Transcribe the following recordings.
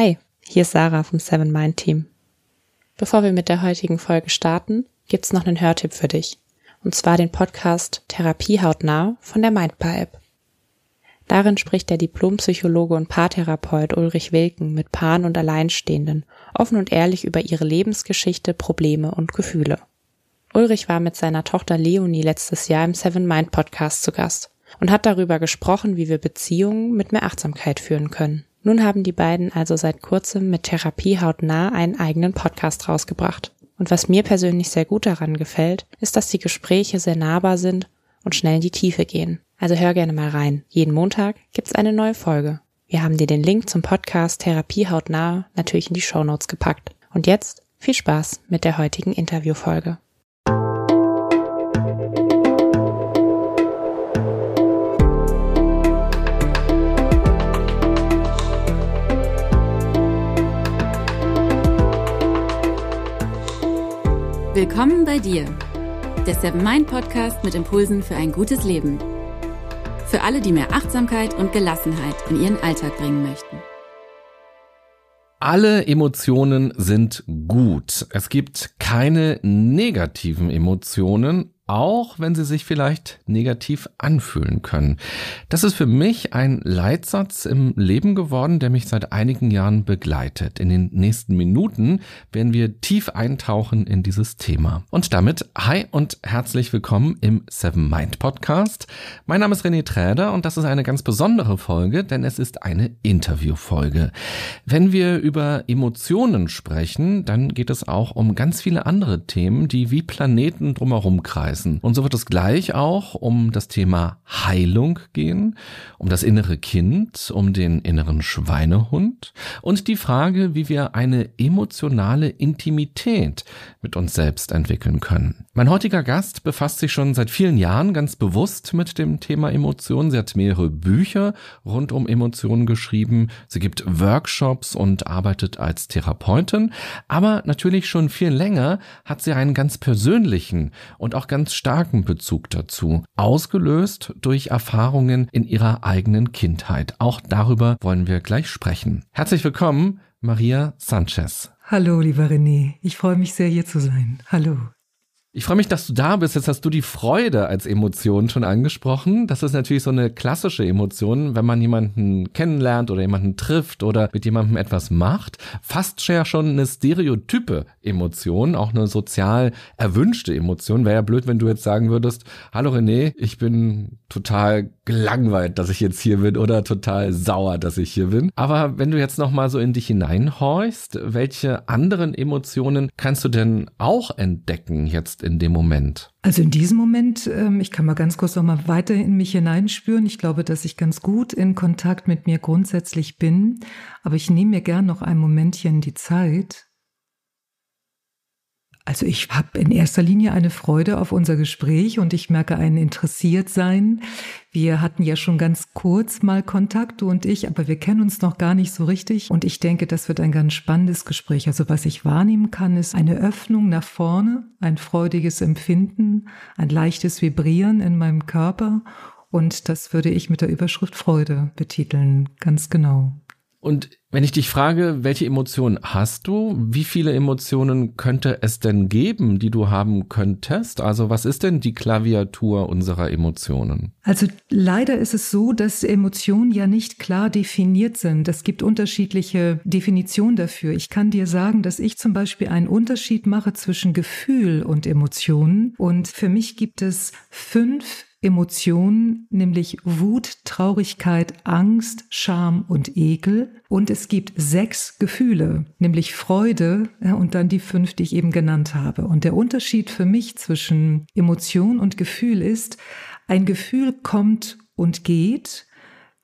Hi, hier ist Sarah vom Seven Mind Team. Bevor wir mit der heutigen Folge starten, gibt's noch einen Hörtipp für dich. Und zwar den Podcast Therapie hautnah von der Mindbar App. Darin spricht der Diplompsychologe und Paartherapeut Ulrich Wilken mit Paaren und Alleinstehenden offen und ehrlich über ihre Lebensgeschichte, Probleme und Gefühle. Ulrich war mit seiner Tochter Leonie letztes Jahr im Seven Mind Podcast zu Gast und hat darüber gesprochen, wie wir Beziehungen mit mehr Achtsamkeit führen können. Nun haben die beiden also seit kurzem mit Therapie hautnah einen eigenen Podcast rausgebracht. Und was mir persönlich sehr gut daran gefällt, ist, dass die Gespräche sehr nahbar sind und schnell in die Tiefe gehen. Also hör gerne mal rein. Jeden Montag gibt's eine neue Folge. Wir haben dir den Link zum Podcast Therapie hautnah natürlich in die Show Notes gepackt. Und jetzt viel Spaß mit der heutigen Interviewfolge. Willkommen bei dir, der Seven Mind Podcast mit Impulsen für ein gutes Leben. Für alle, die mehr Achtsamkeit und Gelassenheit in ihren Alltag bringen möchten. Alle Emotionen sind gut. Es gibt keine negativen Emotionen, auch wenn sie sich vielleicht negativ anfühlen können. Das ist für mich ein Leitsatz im Leben geworden, der mich seit einigen Jahren begleitet. In den nächsten Minuten werden wir tief eintauchen in dieses Thema. Und damit hi und herzlich willkommen im Seven Mind Podcast. Mein Name ist René Träder und das ist eine ganz besondere Folge, denn es ist eine Interviewfolge. Wenn wir über Emotionen sprechen, dann geht es auch um ganz viele andere Themen, die wie Planeten drumherum kreisen heißen. Und so wird es gleich auch um das Thema Heilung gehen, um das innere Kind, um den inneren Schweinehund und die Frage, wie wir eine emotionale Intimität mit uns selbst entwickeln können. Mein heutiger Gast befasst sich schon seit vielen Jahren ganz bewusst mit dem Thema Emotionen. Sie hat mehrere Bücher rund um Emotionen geschrieben. Sie gibt Workshops und arbeitet als Therapeutin. Aber natürlich schon viel länger hat sie einen ganz persönlichen und auch ganz ganz starken Bezug dazu, ausgelöst durch Erfahrungen in ihrer eigenen Kindheit. Auch darüber wollen wir gleich sprechen. Herzlich willkommen, Maria Sanchez. Hallo, lieber René. Ich freue mich sehr, hier zu sein. Hallo. Ich freue mich, dass du da bist. Jetzt hast du die Freude als Emotion schon angesprochen. Das ist natürlich so eine klassische Emotion, wenn man jemanden kennenlernt oder jemanden trifft oder mit jemandem etwas macht. Fast ja schon eine stereotype Emotion, auch eine sozial erwünschte Emotion. Wäre ja blöd, wenn du jetzt sagen würdest, hallo René, ich bin total gelangweilt, dass ich jetzt hier bin oder total sauer, dass ich hier bin. Aber wenn du jetzt noch mal so in dich hineinhorchst, welche anderen Emotionen kannst du denn auch entdecken jetzt in dem Moment? Also in diesem Moment, ähm, ich kann mal ganz kurz noch mal weiter in mich hineinspüren. Ich glaube, dass ich ganz gut in Kontakt mit mir grundsätzlich bin. Aber ich nehme mir gern noch ein Momentchen die Zeit, also ich habe in erster Linie eine Freude auf unser Gespräch und ich merke ein Interessiertsein. Wir hatten ja schon ganz kurz mal Kontakt, du und ich, aber wir kennen uns noch gar nicht so richtig. Und ich denke, das wird ein ganz spannendes Gespräch. Also was ich wahrnehmen kann, ist eine Öffnung nach vorne, ein freudiges Empfinden, ein leichtes Vibrieren in meinem Körper. Und das würde ich mit der Überschrift Freude betiteln, ganz genau. Und wenn ich dich frage, welche Emotionen hast du? Wie viele Emotionen könnte es denn geben, die du haben könntest? Also was ist denn die Klaviatur unserer Emotionen? Also leider ist es so, dass Emotionen ja nicht klar definiert sind. Es gibt unterschiedliche Definitionen dafür. Ich kann dir sagen, dass ich zum Beispiel einen Unterschied mache zwischen Gefühl und Emotionen. Und für mich gibt es fünf Emotionen, nämlich Wut, Traurigkeit, Angst, Scham und Ekel. Und es gibt sechs Gefühle, nämlich Freude und dann die fünf, die ich eben genannt habe. Und der Unterschied für mich zwischen Emotion und Gefühl ist, ein Gefühl kommt und geht,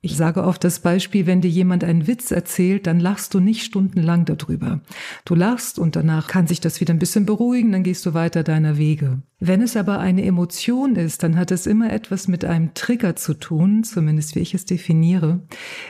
ich sage oft das Beispiel, wenn dir jemand einen Witz erzählt, dann lachst du nicht stundenlang darüber. Du lachst und danach kann sich das wieder ein bisschen beruhigen, dann gehst du weiter deiner Wege. Wenn es aber eine Emotion ist, dann hat es immer etwas mit einem Trigger zu tun, zumindest wie ich es definiere.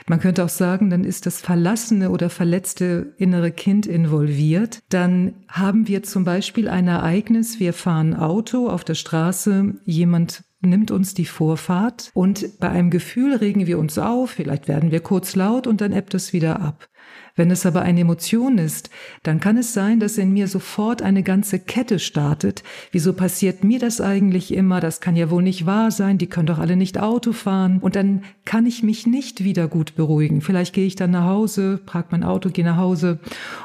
Man könnte auch sagen, dann ist das verlassene oder verletzte innere Kind involviert. Dann haben wir zum Beispiel ein Ereignis, wir fahren Auto auf der Straße, jemand nimmt uns die Vorfahrt und bei einem Gefühl regen wir uns auf, vielleicht werden wir kurz laut und dann ebbt es wieder ab. Wenn es aber eine Emotion ist, dann kann es sein, dass in mir sofort eine ganze Kette startet. Wieso passiert mir das eigentlich immer? Das kann ja wohl nicht wahr sein. Die können doch alle nicht Auto fahren. Und dann kann ich mich nicht wieder gut beruhigen. Vielleicht gehe ich dann nach Hause, park mein Auto, gehe nach Hause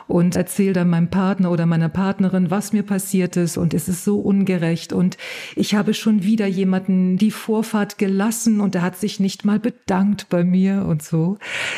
und erzähle dann meinem Partner oder meiner Partnerin, was mir passiert ist. Und es ist so ungerecht. Und ich habe schon wieder jemanden die Vorfahrt gelassen und er hat sich nicht mal bedankt bei mir und so.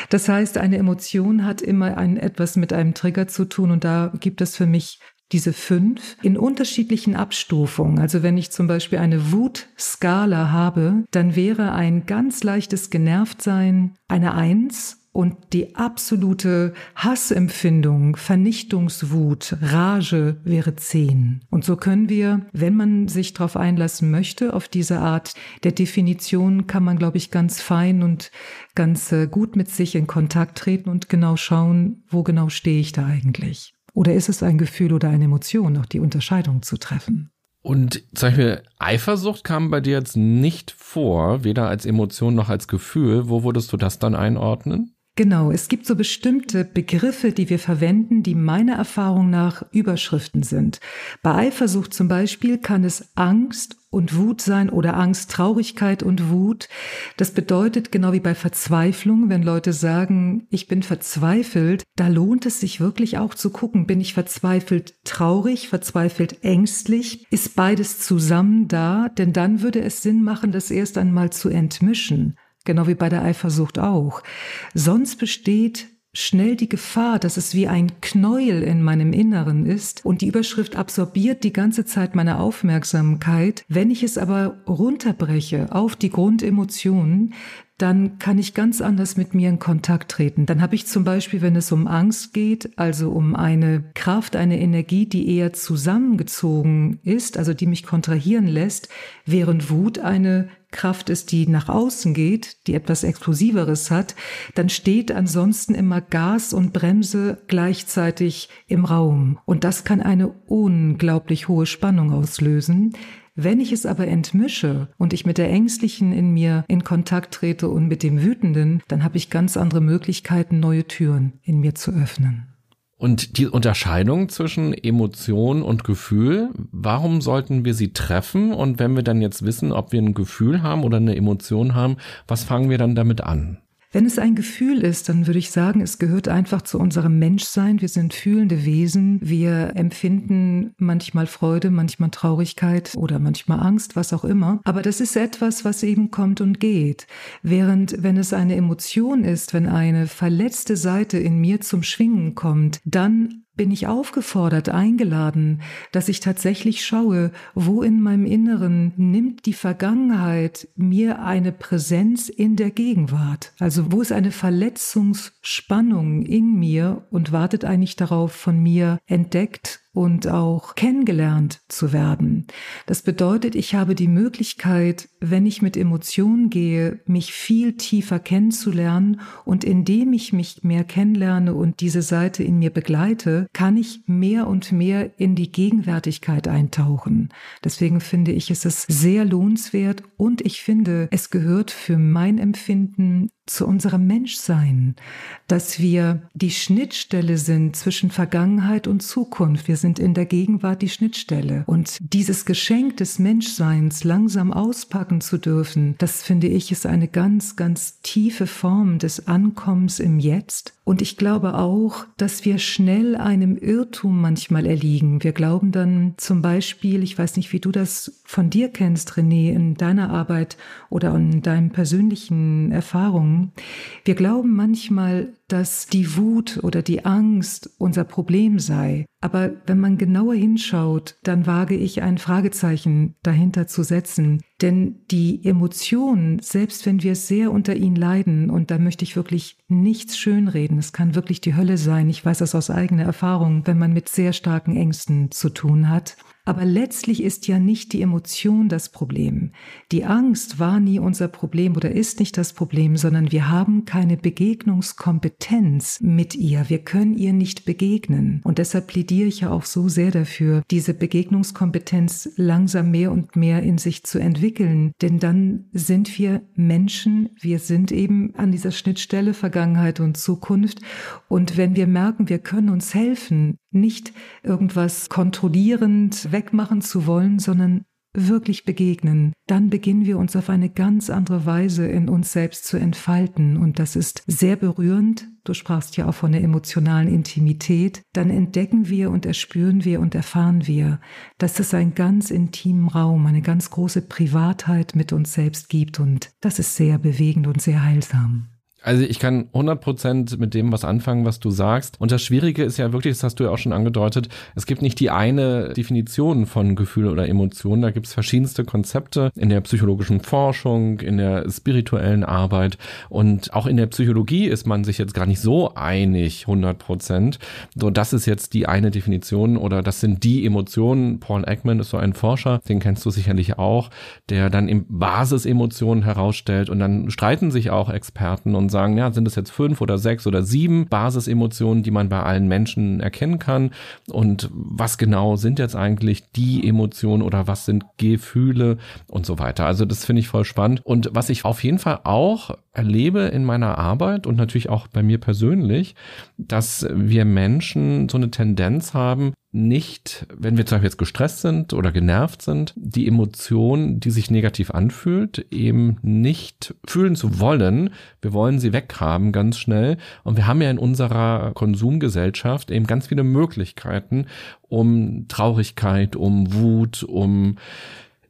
Das heißt, eine Emotion hat immer immer ein, etwas mit einem Trigger zu tun und da gibt es für mich diese fünf in unterschiedlichen Abstufungen. Also wenn ich zum Beispiel eine Wutskala habe, dann wäre ein ganz leichtes Genervtsein eine Eins und die absolute Hassempfindung, Vernichtungswut, Rage wäre zehn. Und so können wir, wenn man sich darauf einlassen möchte, auf diese Art der Definition, kann man, glaube ich, ganz fein und ganz äh, gut mit sich in Kontakt treten und genau schauen, wo genau stehe ich da eigentlich. Oder ist es ein Gefühl oder eine Emotion, auch die Unterscheidung zu treffen? Und zum Beispiel Eifersucht kam bei dir jetzt nicht vor, weder als Emotion noch als Gefühl. Wo würdest du das dann einordnen? Genau, es gibt so bestimmte Begriffe, die wir verwenden, die meiner Erfahrung nach Überschriften sind. Bei Eifersucht zum Beispiel kann es Angst und Wut sein oder Angst, Traurigkeit und Wut. Das bedeutet genau wie bei Verzweiflung, wenn Leute sagen, ich bin verzweifelt, da lohnt es sich wirklich auch zu gucken, bin ich verzweifelt traurig, verzweifelt ängstlich, ist beides zusammen da, denn dann würde es Sinn machen, das erst einmal zu entmischen. Genau wie bei der Eifersucht auch. Sonst besteht schnell die Gefahr, dass es wie ein Knäuel in meinem Inneren ist und die Überschrift absorbiert die ganze Zeit meine Aufmerksamkeit. Wenn ich es aber runterbreche auf die Grundemotionen, dann kann ich ganz anders mit mir in Kontakt treten. Dann habe ich zum Beispiel, wenn es um Angst geht, also um eine Kraft, eine Energie, die eher zusammengezogen ist, also die mich kontrahieren lässt, während Wut eine Kraft ist, die nach außen geht, die etwas Explosiveres hat, dann steht ansonsten immer Gas und Bremse gleichzeitig im Raum. Und das kann eine unglaublich hohe Spannung auslösen. Wenn ich es aber entmische und ich mit der Ängstlichen in mir in Kontakt trete und mit dem Wütenden, dann habe ich ganz andere Möglichkeiten, neue Türen in mir zu öffnen. Und die Unterscheidung zwischen Emotion und Gefühl, warum sollten wir sie treffen? Und wenn wir dann jetzt wissen, ob wir ein Gefühl haben oder eine Emotion haben, was fangen wir dann damit an? Wenn es ein Gefühl ist, dann würde ich sagen, es gehört einfach zu unserem Menschsein. Wir sind fühlende Wesen. Wir empfinden manchmal Freude, manchmal Traurigkeit oder manchmal Angst, was auch immer. Aber das ist etwas, was eben kommt und geht. Während wenn es eine Emotion ist, wenn eine verletzte Seite in mir zum Schwingen kommt, dann bin ich aufgefordert, eingeladen, dass ich tatsächlich schaue, wo in meinem Inneren nimmt die Vergangenheit mir eine Präsenz in der Gegenwart. Also wo ist eine Verletzungsspannung in mir und wartet eigentlich darauf, von mir entdeckt und auch kennengelernt zu werden. Das bedeutet, ich habe die Möglichkeit, wenn ich mit Emotionen gehe, mich viel tiefer kennenzulernen und indem ich mich mehr kennenlerne und diese Seite in mir begleite, kann ich mehr und mehr in die Gegenwärtigkeit eintauchen. Deswegen finde ich, es ist sehr lohnenswert und ich finde, es gehört für mein Empfinden zu unserem Menschsein, dass wir die Schnittstelle sind zwischen Vergangenheit und Zukunft. Wir sind in der Gegenwart die Schnittstelle. Und dieses Geschenk des Menschseins langsam auspacken zu dürfen, das finde ich ist eine ganz, ganz tiefe Form des Ankommens im Jetzt. Und ich glaube auch, dass wir schnell einem Irrtum manchmal erliegen. Wir glauben dann zum Beispiel, ich weiß nicht, wie du das von dir kennst, René, in deiner Arbeit oder in deinen persönlichen Erfahrungen. Wir glauben manchmal, dass die Wut oder die Angst unser Problem sei. Aber wenn man genauer hinschaut, dann wage ich ein Fragezeichen dahinter zu setzen. Denn die Emotionen, selbst wenn wir sehr unter ihnen leiden, und da möchte ich wirklich nichts schönreden, es kann wirklich die Hölle sein, ich weiß das aus eigener Erfahrung, wenn man mit sehr starken Ängsten zu tun hat, Aber letztlich ist ja nicht die Emotion das Problem. Die Angst war nie unser Problem oder ist nicht das Problem, sondern wir haben keine Begegnungskompetenz mit ihr. Wir können ihr nicht begegnen. Und deshalb plädiere ich ja auch so sehr dafür, diese Begegnungskompetenz langsam mehr und mehr in sich zu entwickeln. Denn dann sind wir Menschen, wir sind eben an dieser Schnittstelle Vergangenheit und Zukunft. Und wenn wir merken, wir können uns helfen, nicht irgendwas kontrollierend wegmachen zu wollen, sondern wirklich begegnen, dann beginnen wir uns auf eine ganz andere Weise in uns selbst zu entfalten. Und das ist sehr berührend. Du sprachst ja auch von der emotionalen Intimität. Dann entdecken wir und erspüren wir und erfahren wir, dass es einen ganz intimen Raum, eine ganz große Privatheit mit uns selbst gibt. Und das ist sehr bewegend und sehr heilsam. Also ich kann 100% mit dem was anfangen, was du sagst. Und das Schwierige ist ja wirklich, das hast du ja auch schon angedeutet, es gibt nicht die eine Definition von Gefühl oder Emotionen. Da gibt es verschiedenste Konzepte in der psychologischen Forschung, in der spirituellen Arbeit und auch in der Psychologie ist man sich jetzt gar nicht so einig, 100%. So, das ist jetzt die eine Definition oder das sind die Emotionen. Paul Ekman ist so ein Forscher, den kennst du sicherlich auch, der dann im Basisemotionen herausstellt und dann streiten sich auch Experten und sagen, ja, sind es jetzt fünf oder sechs oder sieben Basisemotionen, die man bei allen Menschen erkennen kann? Und was genau sind jetzt eigentlich die Emotionen oder was sind Gefühle und so weiter? Also das finde ich voll spannend. Und was ich auf jeden Fall auch erlebe in meiner Arbeit und natürlich auch bei mir persönlich, dass wir Menschen so eine Tendenz haben, nicht, wenn wir zum Beispiel jetzt gestresst sind oder genervt sind, die Emotion, die sich negativ anfühlt, eben nicht fühlen zu wollen. Wir wollen sie weghaben ganz schnell. Und wir haben ja in unserer Konsumgesellschaft eben ganz viele Möglichkeiten, um Traurigkeit, um Wut, um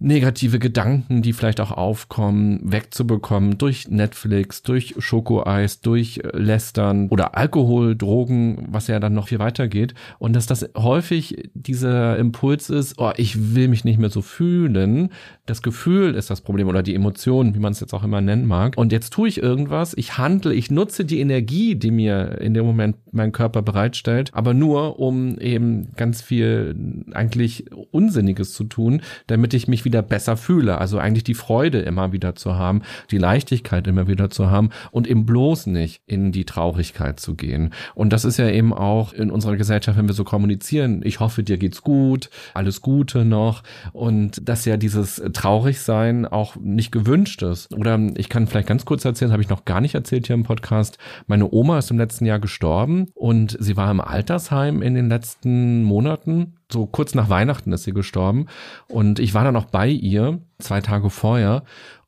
negative Gedanken, die vielleicht auch aufkommen, wegzubekommen durch Netflix, durch Schokoeis, durch äh, Lästern oder Alkohol, Drogen, was ja dann noch viel weitergeht. Und dass das häufig dieser Impuls ist, oh, ich will mich nicht mehr so fühlen. Das Gefühl ist das Problem oder die Emotion, wie man es jetzt auch immer nennen mag. Und jetzt tue ich irgendwas, ich handle, ich nutze die Energie, die mir in dem Moment mein Körper bereitstellt, aber nur, um eben ganz viel eigentlich Unsinniges zu tun, damit ich mich wieder wieder besser fühle. Also eigentlich die Freude immer wieder zu haben, die Leichtigkeit immer wieder zu haben und eben bloß nicht in die Traurigkeit zu gehen. Und das ist ja eben auch in unserer Gesellschaft, wenn wir so kommunizieren, ich hoffe, dir geht's gut, alles Gute noch und dass ja dieses Traurigsein auch nicht gewünscht ist. Oder ich kann vielleicht ganz kurz erzählen, habe ich noch gar nicht erzählt hier im Podcast. Meine Oma ist im letzten Jahr gestorben und sie war im Altersheim in den letzten Monaten so kurz nach Weihnachten ist sie gestorben. Und ich war dann auch bei ihr, zwei Tage vorher.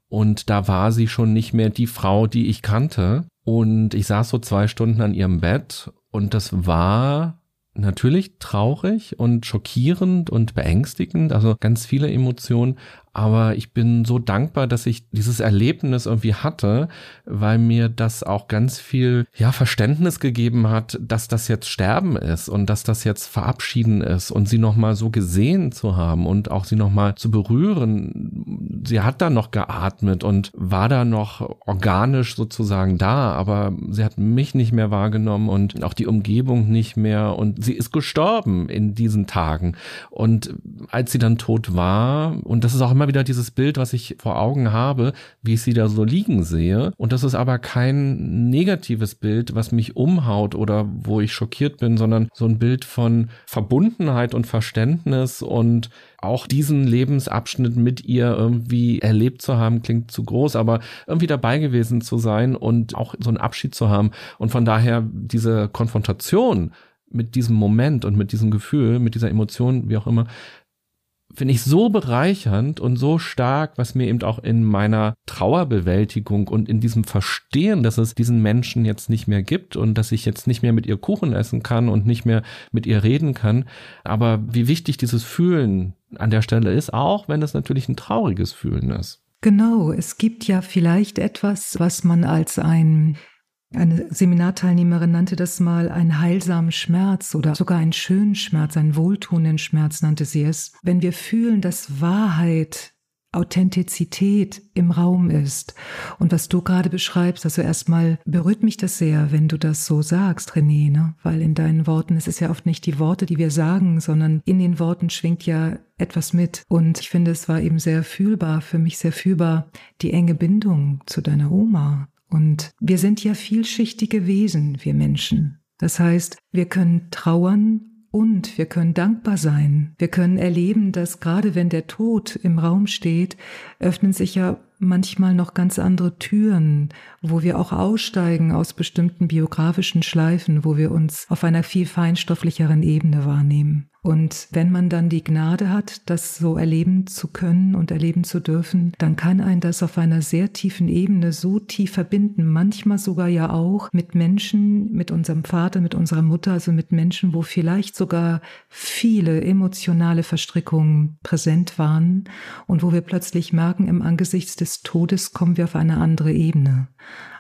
Und da war sie schon nicht mehr die Frau, die ich kannte. Und ich saß so zwei Stunden an ihrem Bett. Und das war natürlich traurig und schockierend und beängstigend, also ganz viele Emotionen, aber ich bin so dankbar, dass ich dieses Erlebnis irgendwie hatte, weil mir das auch ganz viel, ja, Verständnis gegeben hat, dass das jetzt Sterben ist und dass das jetzt Verabschieden ist und sie nochmal so gesehen zu haben und auch sie nochmal zu berühren. Sie hat da noch geatmet und war da noch organisch sozusagen da, aber sie hat mich nicht mehr wahrgenommen und auch die Umgebung nicht mehr und sie ist gestorben in diesen Tagen. Und als sie dann tot war, und das ist auch immer immer wieder dieses Bild, was ich vor Augen habe, wie ich sie da so liegen sehe. Und das ist aber kein negatives Bild, was mich umhaut oder wo ich schockiert bin, sondern so ein Bild von Verbundenheit und Verständnis und auch diesen Lebensabschnitt mit ihr irgendwie erlebt zu haben, klingt zu groß, aber irgendwie dabei gewesen zu sein und auch so einen Abschied zu haben. Und von daher diese Konfrontation mit diesem Moment und mit diesem Gefühl, mit dieser Emotion, wie auch immer, finde ich so bereichernd und so stark, was mir eben auch in meiner Trauerbewältigung und in diesem Verstehen, dass es diesen Menschen jetzt nicht mehr gibt und dass ich jetzt nicht mehr mit ihr Kuchen essen kann und nicht mehr mit ihr reden kann. Aber wie wichtig dieses Fühlen an der Stelle ist, auch wenn es natürlich ein trauriges Fühlen ist. Genau, es gibt ja vielleicht etwas, was man als ein eine Seminarteilnehmerin nannte das mal einen heilsamen Schmerz oder sogar einen schönen Schmerz, einen wohltuenden Schmerz nannte sie es. Wenn wir fühlen, dass Wahrheit Authentizität im Raum ist. Und was du gerade beschreibst, also erstmal berührt mich das sehr, wenn du das so sagst, René, ne? weil in deinen Worten, es ist ja oft nicht die Worte, die wir sagen, sondern in den Worten schwingt ja etwas mit. Und ich finde, es war eben sehr fühlbar, für mich sehr fühlbar, die enge Bindung zu deiner Oma. Und wir sind ja vielschichtige Wesen, wir Menschen. Das heißt, wir können trauern und wir können dankbar sein. Wir können erleben, dass gerade wenn der Tod im Raum steht, öffnen sich ja manchmal noch ganz andere Türen, wo wir auch aussteigen aus bestimmten biografischen Schleifen, wo wir uns auf einer viel feinstofflicheren Ebene wahrnehmen. Und wenn man dann die Gnade hat, das so erleben zu können und erleben zu dürfen, dann kann ein das auf einer sehr tiefen Ebene so tief verbinden, manchmal sogar ja auch mit Menschen, mit unserem Vater, mit unserer Mutter, also mit Menschen, wo vielleicht sogar viele emotionale Verstrickungen präsent waren und wo wir plötzlich merken, im Angesicht des Todes kommen wir auf eine andere Ebene.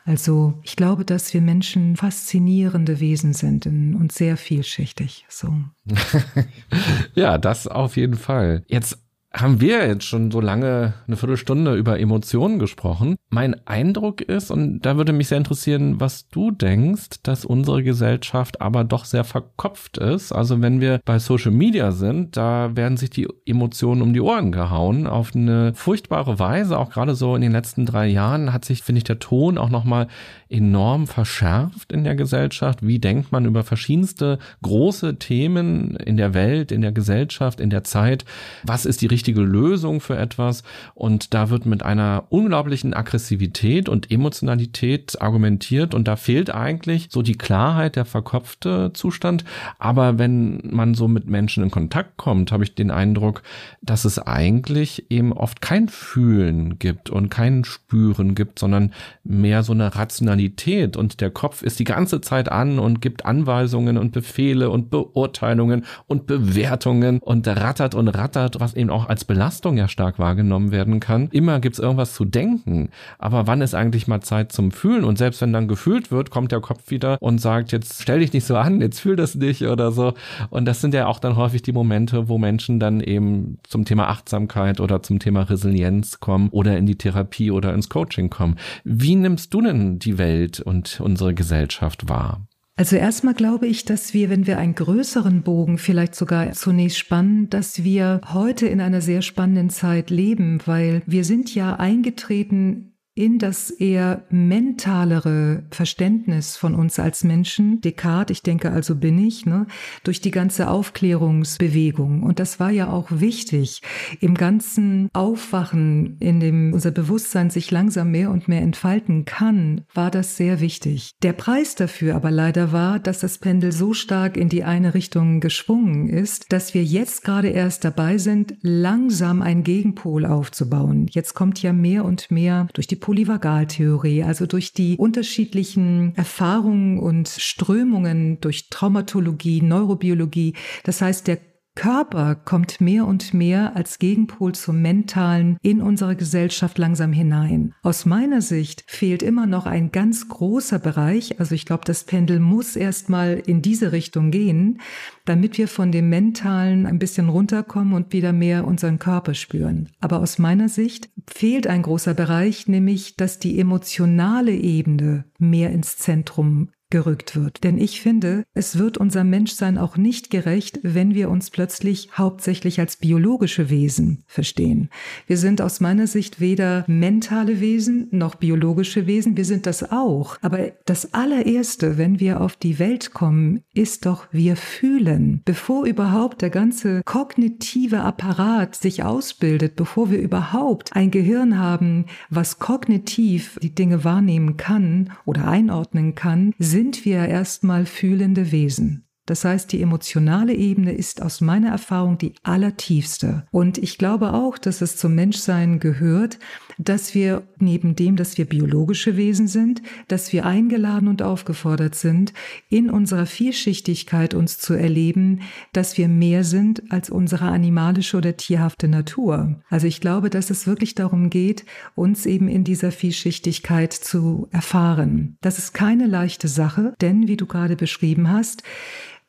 Also ich glaube, dass wir Menschen faszinierende Wesen sind und sehr vielschichtig. So. ja, das auf jeden Fall. Jetzt haben wir jetzt schon so lange eine Viertelstunde über Emotionen gesprochen. Mein Eindruck ist, und da würde mich sehr interessieren, was du denkst, dass unsere Gesellschaft aber doch sehr verkopft ist. Also wenn wir bei Social Media sind, da werden sich die Emotionen um die Ohren gehauen auf eine furchtbare Weise. Auch gerade so in den letzten drei Jahren hat sich, finde ich, der Ton auch nochmal enorm verschärft in der Gesellschaft. Wie denkt man über verschiedenste große Themen in der Welt, in der Gesellschaft, in der Zeit? Was ist die richtige Lösung für etwas? Und da wird mit einer unglaublichen Aggressivität und Emotionalität argumentiert und da fehlt eigentlich so die Klarheit, der verkopfte Zustand. Aber wenn man so mit Menschen in Kontakt kommt, habe ich den Eindruck, dass es eigentlich eben oft kein Fühlen gibt und kein Spüren gibt, sondern mehr so eine Rationalität Rationalität und der Kopf ist die ganze Zeit an und gibt Anweisungen und Befehle und Beurteilungen und Bewertungen und rattert und rattert, was eben auch als Belastung ja stark wahrgenommen werden kann. Immer gibt's irgendwas zu denken, aber wann ist eigentlich mal Zeit zum Fühlen? Und selbst wenn dann gefühlt wird, kommt der Kopf wieder und sagt, jetzt stell dich nicht so an, jetzt fühl das nicht oder so. Und das sind ja auch dann häufig die Momente, wo Menschen dann eben zum Thema Achtsamkeit oder zum Thema Resilienz kommen oder in die Therapie oder ins Coaching kommen. Wie nimmst du denn die Welt Welt und unsere Gesellschaft wahr? Also erstmal glaube ich, dass wir, wenn wir einen größeren Bogen vielleicht sogar zunächst spannen, dass wir heute in einer sehr spannenden Zeit leben, weil wir sind ja eingetreten in das eher mentalere Verständnis von uns als Menschen, Descartes, ich denke also bin ich, ne, durch die ganze Aufklärungsbewegung. Und das war ja auch wichtig. Im ganzen Aufwachen, in dem unser Bewusstsein sich langsam mehr und mehr entfalten kann, war das sehr wichtig. Der Preis dafür aber leider war, dass das Pendel so stark in die eine Richtung geschwungen ist, dass wir jetzt gerade erst dabei sind, langsam einen Gegenpol aufzubauen. Jetzt kommt ja mehr und mehr durch die Polyvagaltheorie, also durch die unterschiedlichen Erfahrungen und Strömungen durch Traumatologie, Neurobiologie. Das heißt, der Körper kommt mehr und mehr als Gegenpol zum Mentalen in unsere Gesellschaft langsam hinein. Aus meiner Sicht fehlt immer noch ein ganz großer Bereich, also ich glaube, das Pendel muss erstmal in diese Richtung gehen, damit wir von dem Mentalen ein bisschen runterkommen und wieder mehr unseren Körper spüren. Aber aus meiner Sicht fehlt ein großer Bereich, nämlich dass die emotionale Ebene mehr ins Zentrum gerückt wird. Denn ich finde, es wird unser Menschsein auch nicht gerecht, wenn wir uns plötzlich hauptsächlich als biologische Wesen verstehen. Wir sind aus meiner Sicht weder mentale Wesen noch biologische Wesen. Wir sind das auch. Aber das allererste, wenn wir auf die Welt kommen, ist doch, wir fühlen. Bevor überhaupt der ganze kognitive Apparat sich ausbildet, bevor wir überhaupt ein Gehirn haben, was kognitiv die Dinge wahrnehmen kann oder einordnen kann, sind sind wir erstmal fühlende Wesen. Das heißt, die emotionale Ebene ist aus meiner Erfahrung die allertiefste. Und ich glaube auch, dass es zum Menschsein gehört, dass wir neben dem, dass wir biologische Wesen sind, dass wir eingeladen und aufgefordert sind, in unserer Vielschichtigkeit uns zu erleben, dass wir mehr sind als unsere animalische oder tierhafte Natur. Also ich glaube, dass es wirklich darum geht, uns eben in dieser Vielschichtigkeit zu erfahren. Das ist keine leichte Sache, denn wie du gerade beschrieben hast,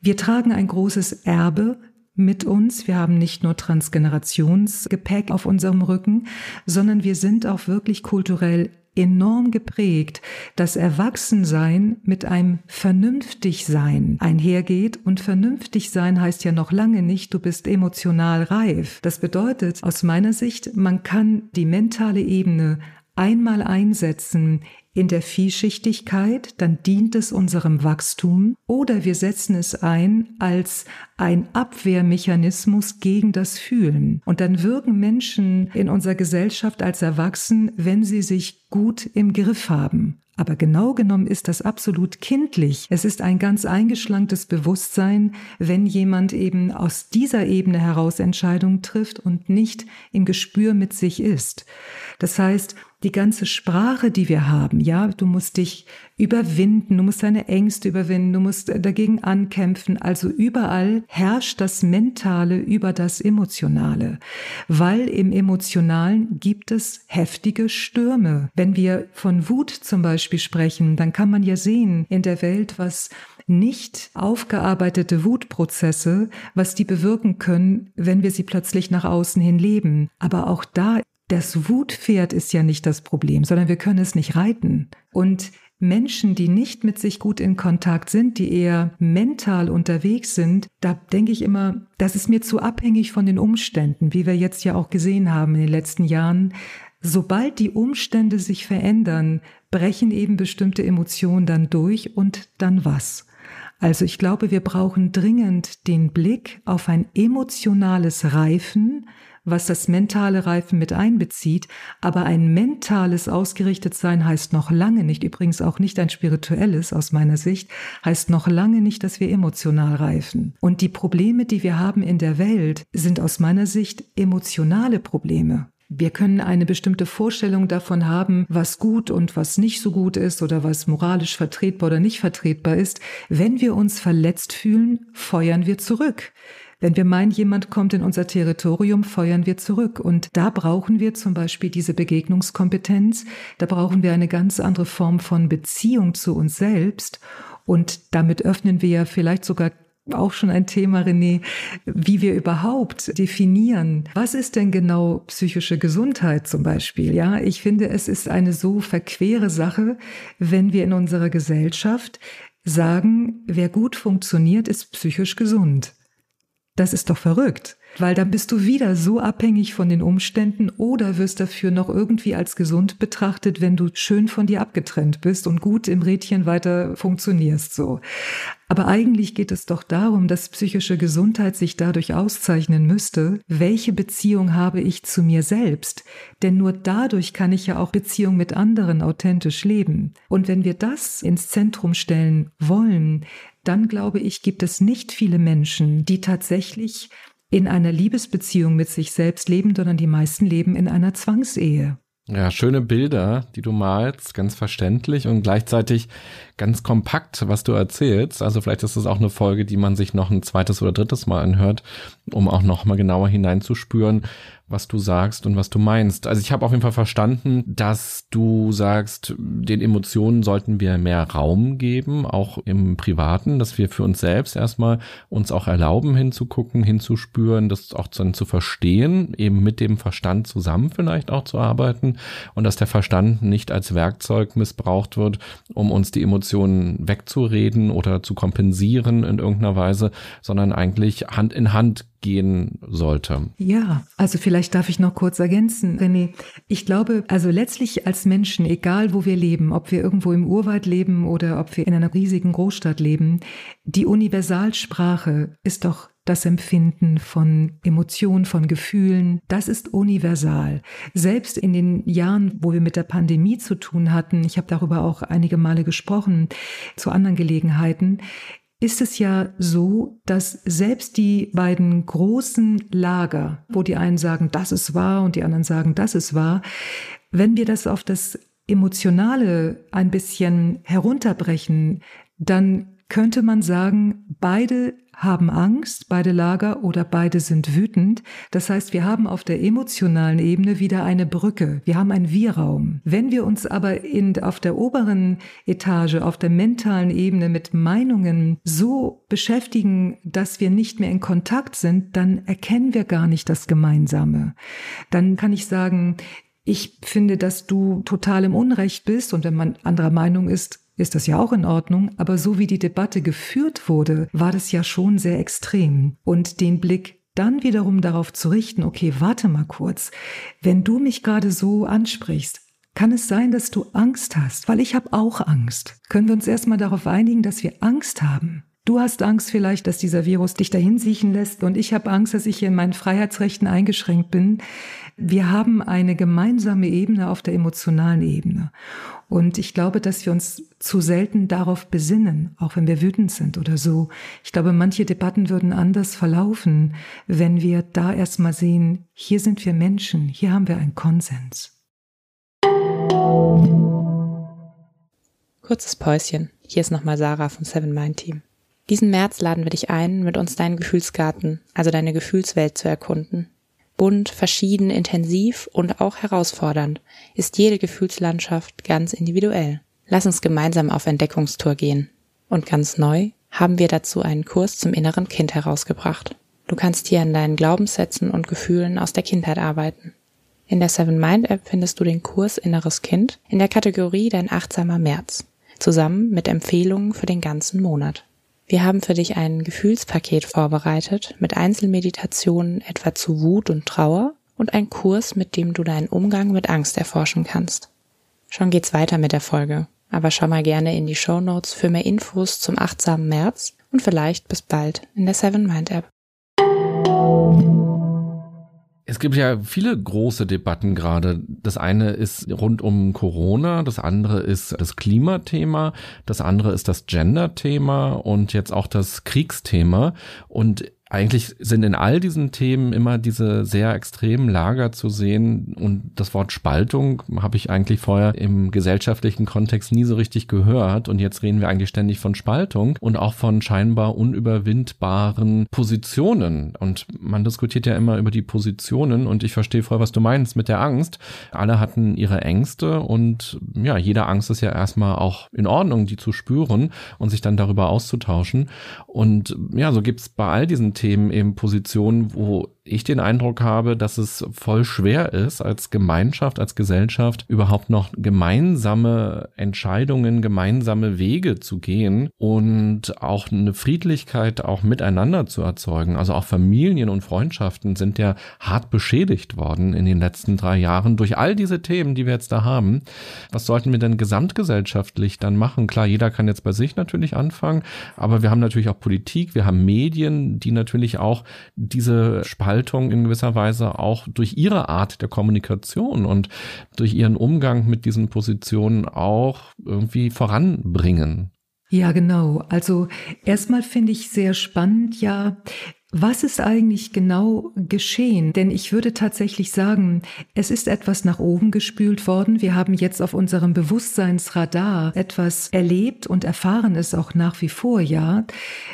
wir tragen ein großes Erbe mit uns. Wir haben nicht nur Transgenerationsgepäck auf unserem Rücken, sondern wir sind auch wirklich kulturell enorm geprägt, dass Erwachsensein mit einem Vernünftigsein einhergeht und Vernünftigsein heißt ja noch lange nicht, du bist emotional reif. Das bedeutet aus meiner Sicht, man kann die mentale Ebene einmal einsetzen in der Vielschichtigkeit, dann dient es unserem Wachstum oder wir setzen es ein als ein Abwehrmechanismus gegen das Fühlen. Und dann wirken Menschen in unserer Gesellschaft als erwachsen, wenn sie sich gut im Griff haben. Aber genau genommen ist das absolut kindlich. Es ist ein ganz eingeschlanktes Bewusstsein, wenn jemand eben aus dieser Ebene heraus Entscheidungen trifft und nicht im Gespür mit sich ist. Das heißt, die ganze Sprache, die wir haben, ja, du musst dich überwinden, du musst deine Ängste überwinden, du musst dagegen ankämpfen. Also überall herrscht das Mentale über das Emotionale, weil im Emotionalen gibt es heftige Stürme. Wenn wir von Wut zum Beispiel sprechen, dann kann man ja sehen in der Welt, was nicht aufgearbeitete Wutprozesse, was die bewirken können, wenn wir sie plötzlich nach außen hin leben. Aber auch da das Wutpferd ist ja nicht das Problem, sondern wir können es nicht reiten. Und Menschen, die nicht mit sich gut in Kontakt sind, die eher mental unterwegs sind, da denke ich immer, das ist mir zu abhängig von den Umständen, wie wir jetzt ja auch gesehen haben in den letzten Jahren. Sobald die Umstände sich verändern, brechen eben bestimmte Emotionen dann durch und dann was? Also ich glaube, wir brauchen dringend den Blick auf ein emotionales Reifen, was das mentale Reifen mit einbezieht, aber ein mentales Ausgerichtetsein heißt noch lange nicht, übrigens auch nicht ein spirituelles aus meiner Sicht, heißt noch lange nicht, dass wir emotional reifen. Und die Probleme, die wir haben in der Welt, sind aus meiner Sicht emotionale Probleme. Wir können eine bestimmte Vorstellung davon haben, was gut und was nicht so gut ist oder was moralisch vertretbar oder nicht vertretbar ist. Wenn wir uns verletzt fühlen, feuern wir zurück. Wenn wir meinen, jemand kommt in unser Territorium, feuern wir zurück. Und da brauchen wir zum Beispiel diese Begegnungskompetenz. Da brauchen wir eine ganz andere Form von Beziehung zu uns selbst. Und damit öffnen wir ja vielleicht sogar auch schon ein Thema, René, wie wir überhaupt definieren, was ist denn genau psychische Gesundheit zum Beispiel? Ja, ich finde, es ist eine so verquere Sache, wenn wir in unserer Gesellschaft sagen, wer gut funktioniert, ist psychisch gesund. Das ist doch verrückt, weil dann bist du wieder so abhängig von den Umständen oder wirst dafür noch irgendwie als gesund betrachtet, wenn du schön von dir abgetrennt bist und gut im Rädchen weiter funktionierst so. Aber eigentlich geht es doch darum, dass psychische Gesundheit sich dadurch auszeichnen müsste, welche Beziehung habe ich zu mir selbst? Denn nur dadurch kann ich ja auch Beziehung mit anderen authentisch leben. Und wenn wir das ins Zentrum stellen wollen, dann glaube ich, gibt es nicht viele Menschen, die tatsächlich in einer Liebesbeziehung mit sich selbst leben, sondern die meisten leben in einer Zwangsehe. Ja, schöne Bilder, die du malst, ganz verständlich und gleichzeitig ganz kompakt, was du erzählst. Also vielleicht ist es auch eine Folge, die man sich noch ein zweites oder drittes Mal anhört, um auch noch mal genauer hineinzuspüren, was du sagst und was du meinst. Also ich habe auf jeden Fall verstanden, dass du sagst, den Emotionen sollten wir mehr Raum geben, auch im Privaten, dass wir für uns selbst erstmal uns auch erlauben, hinzugucken, hinzuspüren, das auch dann zu verstehen, eben mit dem Verstand zusammen vielleicht auch zu arbeiten und dass der Verstand nicht als Werkzeug missbraucht wird, um uns die Emotionen wegzureden oder zu kompensieren in irgendeiner Weise, sondern eigentlich Hand in Hand gehen sollte. Ja, also vielleicht darf ich noch kurz ergänzen, René. Ich glaube, also letztlich als Menschen, egal wo wir leben, ob wir irgendwo im Urwald leben oder ob wir in einer riesigen Großstadt leben, die Universalsprache ist doch das Empfinden von Emotionen, von Gefühlen, das ist universal. Selbst in den Jahren, wo wir mit der Pandemie zu tun hatten, ich habe darüber auch einige Male gesprochen, zu anderen Gelegenheiten, ist es ja so, dass selbst die beiden großen Lager, wo die einen sagen, das ist wahr und die anderen sagen, das ist wahr, wenn wir das auf das Emotionale ein bisschen herunterbrechen, dann könnte man sagen, beide haben Angst, beide Lager oder beide sind wütend. Das heißt, wir haben auf der emotionalen Ebene wieder eine Brücke. Wir haben einen Wir-Raum. Wenn wir uns aber in, auf der oberen Etage, auf der mentalen Ebene mit Meinungen so beschäftigen, dass wir nicht mehr in Kontakt sind, dann erkennen wir gar nicht das Gemeinsame. Dann kann ich sagen, ich finde, dass du total im Unrecht bist und wenn man anderer Meinung ist, ist das ja auch in Ordnung, aber so wie die Debatte geführt wurde, war das ja schon sehr extrem. Und den Blick dann wiederum darauf zu richten, okay, warte mal kurz, wenn du mich gerade so ansprichst, kann es sein, dass du Angst hast, weil ich habe auch Angst. Können wir uns erstmal darauf einigen, dass wir Angst haben? Du hast Angst vielleicht, dass dieser Virus dich dahin siechen lässt und ich habe Angst, dass ich hier in meinen Freiheitsrechten eingeschränkt bin. Wir haben eine gemeinsame Ebene auf der emotionalen Ebene. Und ich glaube, dass wir uns zu selten darauf besinnen, auch wenn wir wütend sind oder so. Ich glaube, manche Debatten würden anders verlaufen, wenn wir da erstmal sehen, hier sind wir Menschen, hier haben wir einen Konsens. Kurzes Päuschen. Hier ist nochmal Sarah vom Seven Mind Team. Diesen März laden wir dich ein, mit uns deinen Gefühlsgarten, also deine Gefühlswelt zu erkunden. Bunt, verschieden, intensiv und auch herausfordernd ist jede Gefühlslandschaft ganz individuell. Lass uns gemeinsam auf Entdeckungstour gehen. Und ganz neu haben wir dazu einen Kurs zum inneren Kind herausgebracht. Du kannst hier an deinen Glaubenssätzen und Gefühlen aus der Kindheit arbeiten. In der Seven Mind App findest du den Kurs Inneres Kind in der Kategorie Dein achtsamer März, zusammen mit Empfehlungen für den ganzen Monat. Wir haben für dich ein Gefühlspaket vorbereitet mit Einzelmeditationen etwa zu Wut und Trauer und ein Kurs, mit dem du deinen Umgang mit Angst erforschen kannst. Schon geht's weiter mit der Folge, aber schau mal gerne in die Show Notes für mehr Infos zum achtsamen März und vielleicht bis bald in der Seven Mind App. Es gibt ja viele große Debatten gerade. Das eine ist rund um Corona, das andere ist das Klimathema, das andere ist das Gender-Thema und jetzt auch das Kriegsthema. Und eigentlich sind in all diesen Themen immer diese sehr extremen Lager zu sehen. Und das Wort Spaltung habe ich eigentlich vorher im gesellschaftlichen Kontext nie so richtig gehört. Und jetzt reden wir eigentlich ständig von Spaltung und auch von scheinbar unüberwindbaren Positionen. Und man diskutiert ja immer über die Positionen. Und ich verstehe voll, was du meinst mit der Angst. Alle hatten ihre Ängste. Und ja, jede Angst ist ja erstmal auch in Ordnung, die zu spüren und sich dann darüber auszutauschen. Und ja, so gibt's bei all diesen Themen eben Positionen, wo ich den Eindruck habe, dass es voll schwer ist, als Gemeinschaft, als Gesellschaft überhaupt noch gemeinsame Entscheidungen, gemeinsame Wege zu gehen und auch eine Friedlichkeit auch miteinander zu erzeugen. Also auch Familien und Freundschaften sind ja hart beschädigt worden in den letzten drei Jahren durch all diese Themen, die wir jetzt da haben. Was sollten wir denn gesamtgesellschaftlich dann machen? Klar, jeder kann jetzt bei sich natürlich anfangen, aber wir haben natürlich auch Politik, wir haben Medien, die natürlich auch diese Spaltung Haltung in gewisser Weise auch durch ihre Art der Kommunikation und durch ihren Umgang mit diesen Positionen auch irgendwie voranbringen. Ja, genau. Also erstmal finde ich sehr spannend, ja, was ist eigentlich genau geschehen? Denn ich würde tatsächlich sagen, es ist etwas nach oben gespült worden. Wir haben jetzt auf unserem Bewusstseinsradar etwas erlebt und erfahren es auch nach wie vor, ja,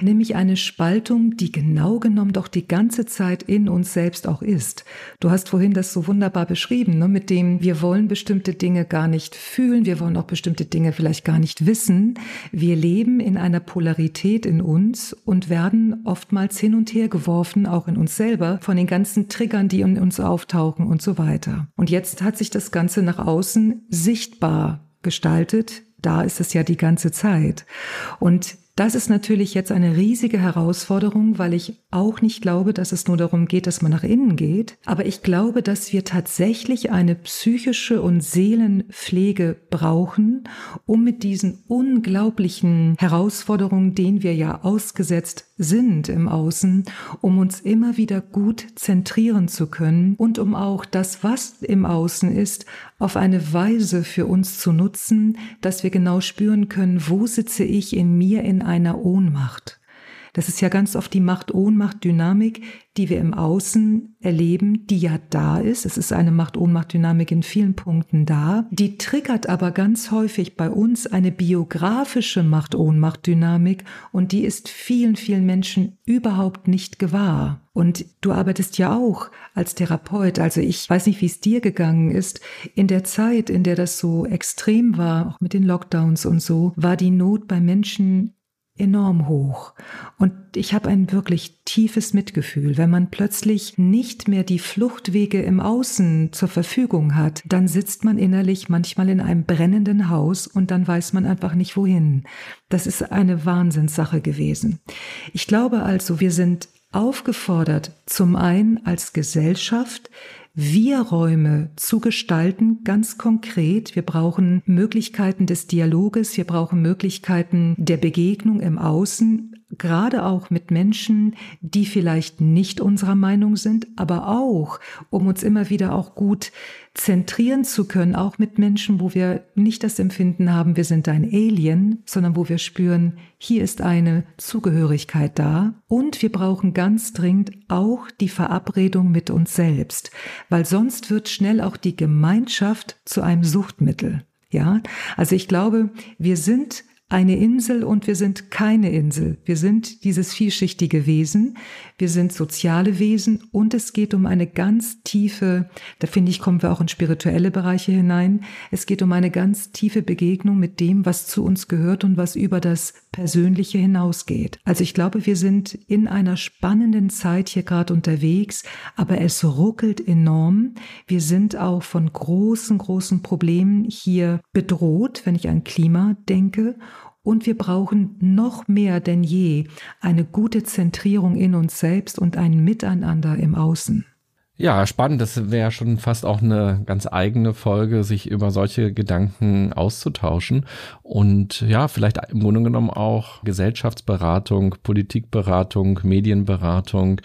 nämlich eine Spaltung, die genau genommen doch die ganze Zeit in uns selbst auch ist. Du hast vorhin das so wunderbar beschrieben, ne, mit dem wir wollen bestimmte Dinge gar nicht fühlen, wir wollen auch bestimmte Dinge vielleicht gar nicht wissen. Wir leben in einer Polarität in uns und werden oftmals hin und her geworfen, auch in uns selber, von den ganzen Triggern, die in uns auftauchen und so weiter. Und jetzt hat sich das Ganze nach außen sichtbar gestaltet. Da ist es ja die ganze Zeit. Und das ist natürlich jetzt eine riesige Herausforderung, weil ich auch nicht glaube, dass es nur darum geht, dass man nach innen geht. Aber ich glaube, dass wir tatsächlich eine psychische und Seelenpflege brauchen, um mit diesen unglaublichen Herausforderungen, denen wir ja ausgesetzt sind im Außen, um uns immer wieder gut zentrieren zu können und um auch das, was im Außen ist, auf eine Weise für uns zu nutzen, dass wir genau spüren können, wo sitze ich in mir in einer Ohnmacht. Das ist ja ganz oft die Macht-Ohnmacht-Dynamik, die wir im Außen erleben, die ja da ist. Es ist eine Macht-Ohnmacht-Dynamik in vielen Punkten da. Die triggert aber ganz häufig bei uns eine biografische Macht-Ohnmacht-Dynamik und die ist vielen, vielen Menschen überhaupt nicht gewahr. Und du arbeitest ja auch als Therapeut. Also ich weiß nicht, wie es dir gegangen ist. In der Zeit, in der das so extrem war, auch mit den Lockdowns und so, war die Not bei Menschen enorm hoch. Und ich habe ein wirklich tiefes Mitgefühl. Wenn man plötzlich nicht mehr die Fluchtwege im Außen zur Verfügung hat, dann sitzt man innerlich manchmal in einem brennenden Haus und dann weiß man einfach nicht wohin. Das ist eine Wahnsinnssache gewesen. Ich glaube also, wir sind aufgefordert, zum einen als Gesellschaft wir-Räume zu gestalten, ganz konkret. Wir brauchen Möglichkeiten des Dialoges, wir brauchen Möglichkeiten der Begegnung im Außen, gerade auch mit Menschen, die vielleicht nicht unserer Meinung sind, aber auch, um uns immer wieder auch gut zentrieren zu können, auch mit Menschen, wo wir nicht das Empfinden haben, wir sind ein Alien, sondern wo wir spüren, hier ist eine Zugehörigkeit da. Und wir brauchen ganz dringend auch die Verabredung mit uns selbst, weil sonst wird schnell auch die Gemeinschaft zu einem Suchtmittel. Ja, also ich glaube, wir sind eine Insel und wir sind keine Insel. Wir sind dieses vielschichtige Wesen. Wir sind soziale Wesen und es geht um eine ganz tiefe, da finde ich, kommen wir auch in spirituelle Bereiche hinein. Es geht um eine ganz tiefe Begegnung mit dem, was zu uns gehört und was über das Persönliche hinausgeht. Also ich glaube, wir sind in einer spannenden Zeit hier gerade unterwegs, aber es ruckelt enorm. Wir sind auch von großen, großen Problemen hier bedroht, wenn ich an Klima denke. Und wir brauchen noch mehr denn je eine gute Zentrierung in uns selbst und ein Miteinander im Außen. Ja, spannend. Das wäre schon fast auch eine ganz eigene Folge, sich über solche Gedanken auszutauschen. Und ja, vielleicht im Grunde genommen auch Gesellschaftsberatung, Politikberatung, Medienberatung,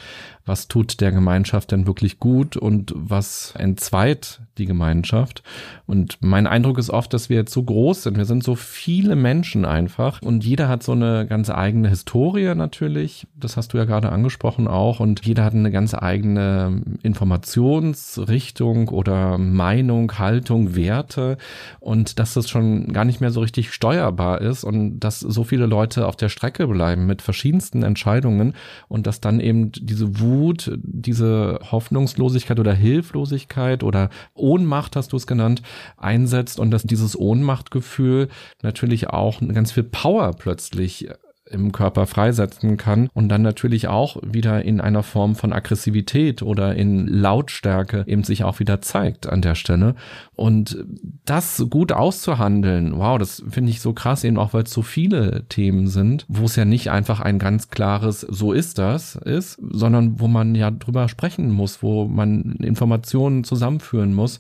was tut der Gemeinschaft denn wirklich gut und was entzweit die Gemeinschaft. Und mein Eindruck ist oft, dass wir jetzt so groß sind. Wir sind so viele Menschen einfach und jeder hat so eine ganz eigene Historie natürlich. Das hast du ja gerade angesprochen auch. Und jeder hat eine ganz eigene Informationsrichtung oder Meinung, Haltung, Werte. Und dass das schon gar nicht mehr so richtig steuerbar ist und dass so viele Leute auf der Strecke bleiben mit verschiedensten Entscheidungen und dass dann eben diese Wut diese Hoffnungslosigkeit oder Hilflosigkeit oder Ohnmacht, hast du es genannt, einsetzt und dass dieses Ohnmachtgefühl natürlich auch ganz viel Power plötzlich im Körper freisetzen kann und dann natürlich auch wieder in einer Form von Aggressivität oder in Lautstärke eben sich auch wieder zeigt an der Stelle. Und das gut auszuhandeln, wow, das finde ich so krass, eben auch weil es so viele Themen sind, wo es ja nicht einfach ein ganz klares so ist das ist, sondern wo man ja drüber sprechen muss, wo man Informationen zusammenführen muss.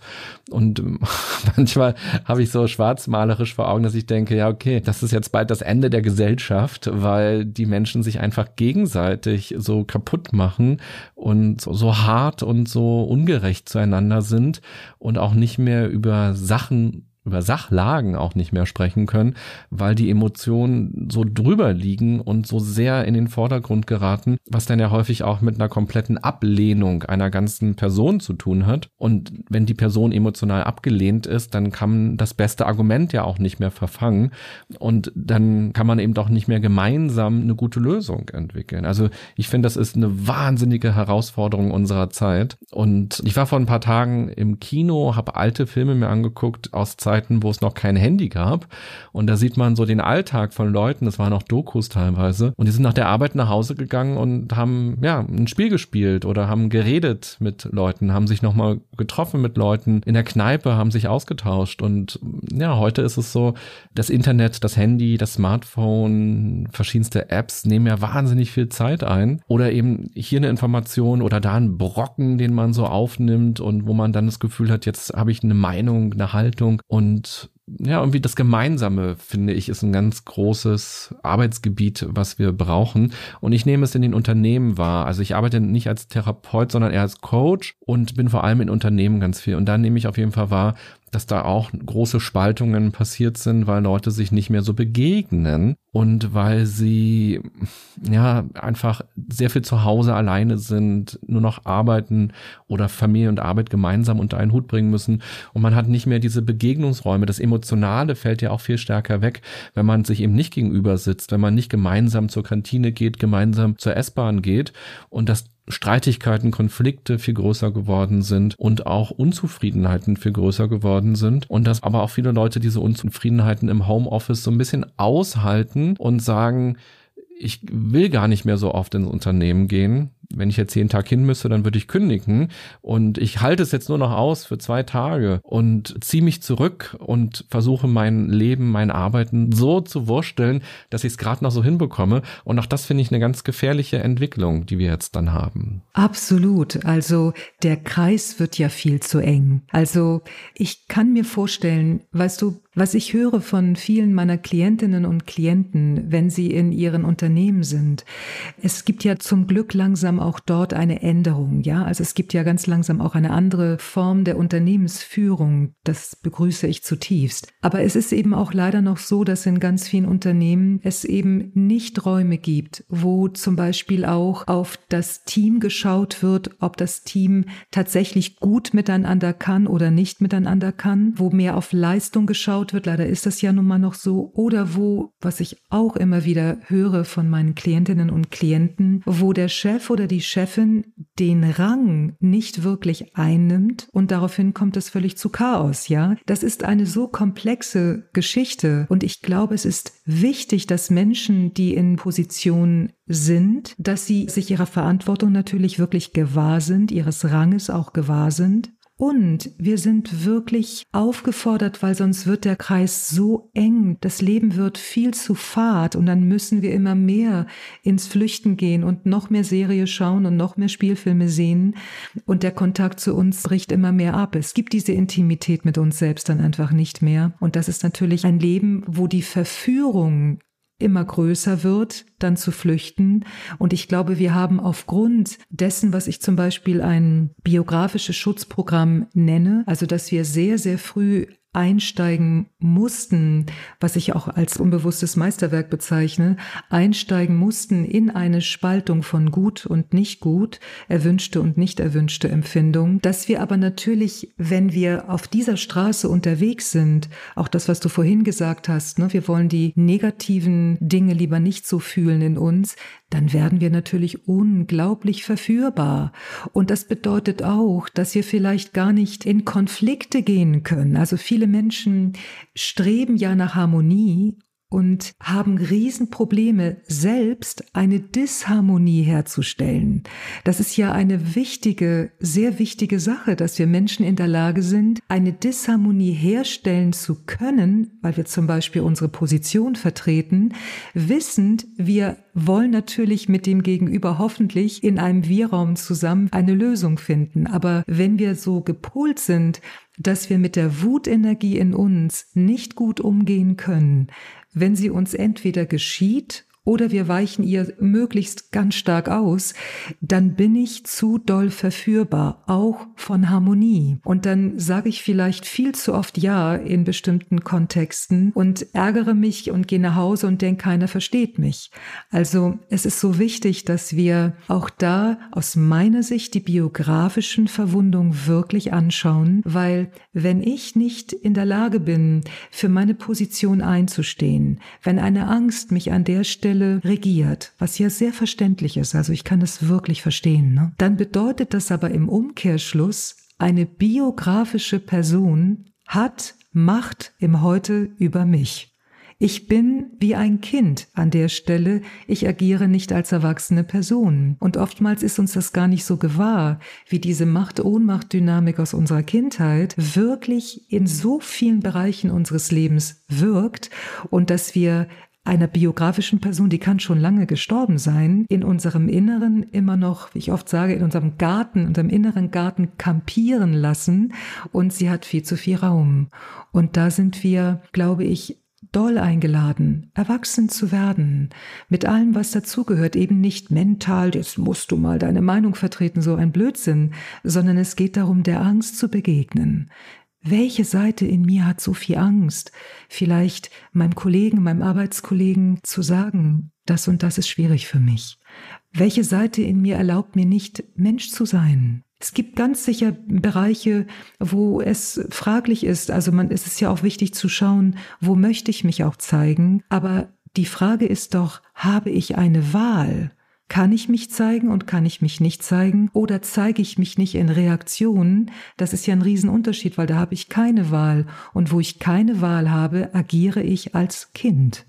Und manchmal habe ich so schwarzmalerisch vor Augen, dass ich denke, ja, okay, das ist jetzt bald das Ende der Gesellschaft, weil die Menschen sich einfach gegenseitig so kaputt machen und so, so hart und so ungerecht zueinander sind und auch nicht mehr über Sachen über Sachlagen auch nicht mehr sprechen können, weil die Emotionen so drüber liegen und so sehr in den Vordergrund geraten, was dann ja häufig auch mit einer kompletten Ablehnung einer ganzen Person zu tun hat. Und wenn die Person emotional abgelehnt ist, dann kann das beste Argument ja auch nicht mehr verfangen und dann kann man eben doch nicht mehr gemeinsam eine gute Lösung entwickeln. Also ich finde, das ist eine wahnsinnige Herausforderung unserer Zeit. Und ich war vor ein paar Tagen im Kino, habe alte Filme mir angeguckt aus Zeiten, Zeiten, wo es noch kein Handy gab. Und da sieht man so den Alltag von Leuten, das waren auch Dokus teilweise. Und die sind nach der Arbeit nach Hause gegangen und haben, ja, ein Spiel gespielt oder haben geredet mit Leuten, haben sich nochmal getroffen mit Leuten in der Kneipe, haben sich ausgetauscht. Und ja, heute ist es so, das Internet, das Handy, das Smartphone, verschiedenste Apps nehmen ja wahnsinnig viel Zeit ein. Oder eben hier eine Information oder da ein Brocken, den man so aufnimmt und wo man dann das Gefühl hat, jetzt habe ich eine Meinung, eine Haltung und und ja, irgendwie das Gemeinsame, finde ich, ist ein ganz großes Arbeitsgebiet, was wir brauchen. Und ich nehme es in den Unternehmen wahr. Also ich arbeite nicht als Therapeut, sondern eher als Coach und bin vor allem in Unternehmen ganz viel. Und da nehme ich auf jeden Fall wahr, dass da auch große Spaltungen passiert sind, weil Leute sich nicht mehr so begegnen und weil sie ja einfach sehr viel zu Hause alleine sind, nur noch arbeiten oder Familie und Arbeit gemeinsam unter einen Hut bringen müssen und man hat nicht mehr diese Begegnungsräume. Das Emotionale fällt ja auch viel stärker weg, wenn man sich eben nicht gegenüber sitzt, wenn man nicht gemeinsam zur Kantine geht, gemeinsam zur S-Bahn geht und das Streitigkeiten, Konflikte viel größer geworden sind und auch Unzufriedenheiten viel größer geworden sind und dass aber auch viele Leute diese Unzufriedenheiten im Homeoffice so ein bisschen aushalten und sagen, ich will gar nicht mehr so oft ins Unternehmen gehen, wenn ich jetzt jeden Tag hin müsste, dann würde ich kündigen. Und ich halte es jetzt nur noch aus für zwei Tage und ziehe mich zurück und versuche mein Leben, mein Arbeiten so zu wursteln, dass ich es gerade noch so hinbekomme. Und auch das finde ich eine ganz gefährliche Entwicklung, die wir jetzt dann haben. Absolut. Also der Kreis wird ja viel zu eng. Also ich kann mir vorstellen, weißt du, was ich höre von vielen meiner Klientinnen und Klienten, wenn sie in ihren Unternehmen sind, es gibt ja zum Glück langsam auch dort eine Änderung, ja. Also es gibt ja ganz langsam auch eine andere Form der Unternehmensführung. Das begrüße ich zutiefst. Aber es ist eben auch leider noch so, dass in ganz vielen Unternehmen es eben nicht Räume gibt, wo zum Beispiel auch auf das Team geschaut wird, ob das Team tatsächlich gut miteinander kann oder nicht miteinander kann, wo mehr auf Leistung geschaut wird, leider ist das ja nun mal noch so, oder wo, was ich auch immer wieder höre von meinen Klientinnen und Klienten, wo der Chef oder die Chefin den Rang nicht wirklich einnimmt und daraufhin kommt es völlig zu Chaos, ja? Das ist eine so komplexe Geschichte und ich glaube, es ist wichtig, dass Menschen, die in Positionen sind, dass sie sich ihrer Verantwortung natürlich wirklich gewahr sind, ihres Ranges auch gewahr sind und wir sind wirklich aufgefordert, weil sonst wird der Kreis so eng, das Leben wird viel zu fad und dann müssen wir immer mehr ins Flüchten gehen und noch mehr Serie schauen und noch mehr Spielfilme sehen. Und der Kontakt zu uns bricht immer mehr ab. Es gibt diese Intimität mit uns selbst dann einfach nicht mehr. Und das ist natürlich ein Leben, wo die Verführung immer größer wird, dann zu flüchten. Und ich glaube, wir haben aufgrund dessen, was ich zum Beispiel ein biografisches Schutzprogramm nenne, also dass wir sehr, sehr früh einsteigen mussten, was ich auch als unbewusstes Meisterwerk bezeichne, einsteigen mussten in eine Spaltung von gut und nicht gut, erwünschte und nicht erwünschte Empfindung, dass wir aber natürlich, wenn wir auf dieser Straße unterwegs sind, auch das, was du vorhin gesagt hast, ne, wir wollen die negativen Dinge lieber nicht so fühlen in uns, dann werden wir natürlich unglaublich verführbar. Und das bedeutet auch, dass wir vielleicht gar nicht in Konflikte gehen können. Also viele Menschen streben ja nach Harmonie und haben Riesenprobleme, selbst eine Disharmonie herzustellen. Das ist ja eine wichtige, sehr wichtige Sache, dass wir Menschen in der Lage sind, eine Disharmonie herstellen zu können, weil wir zum Beispiel unsere Position vertreten, wissend, wir wollen natürlich mit dem Gegenüber hoffentlich in einem Wir-Raum zusammen eine Lösung finden. Aber wenn wir so gepolt sind, dass wir mit der Wutenergie in uns nicht gut umgehen können, wenn sie uns entweder geschieht oder wir weichen ihr möglichst ganz stark aus, dann bin ich zu doll verführbar, auch von Harmonie. Und dann sage ich vielleicht viel zu oft Ja in bestimmten Kontexten und ärgere mich und gehe nach Hause und denke, keiner versteht mich. Also es ist so wichtig, dass wir auch da aus meiner Sicht die biografischen Verwundungen wirklich anschauen, weil wenn ich nicht in der Lage bin, für meine Position einzustehen, wenn eine Angst mich an der Stelle Stelle regiert, was ja sehr verständlich ist, also ich kann es wirklich verstehen, ne? dann bedeutet das aber im Umkehrschluss, eine biografische Person hat Macht im Heute über mich. Ich bin wie ein Kind an der Stelle, ich agiere nicht als erwachsene Person. Und oftmals ist uns das gar nicht so gewahr, wie diese Macht-Ohnmacht-Dynamik aus unserer Kindheit wirklich in so vielen Bereichen unseres Lebens wirkt und dass wir einer biografischen Person, die kann schon lange gestorben sein, in unserem Inneren immer noch, wie ich oft sage, in unserem Garten, unserem inneren Garten kampieren lassen und sie hat viel zu viel Raum. Und da sind wir, glaube ich, doll eingeladen, erwachsen zu werden, mit allem, was dazugehört, eben nicht mental, jetzt musst du mal deine Meinung vertreten, so ein Blödsinn, sondern es geht darum, der Angst zu begegnen. Welche Seite in mir hat so viel Angst, vielleicht meinem Kollegen, meinem Arbeitskollegen zu sagen, das und das ist schwierig für mich? Welche Seite in mir erlaubt mir nicht, Mensch zu sein? Es gibt ganz sicher Bereiche, wo es fraglich ist. Also man, es ist ja auch wichtig zu schauen, wo möchte ich mich auch zeigen. Aber die Frage ist doch, habe ich eine Wahl? Kann ich mich zeigen und kann ich mich nicht zeigen? Oder zeige ich mich nicht in Reaktionen? Das ist ja ein Riesenunterschied, weil da habe ich keine Wahl. Und wo ich keine Wahl habe, agiere ich als Kind.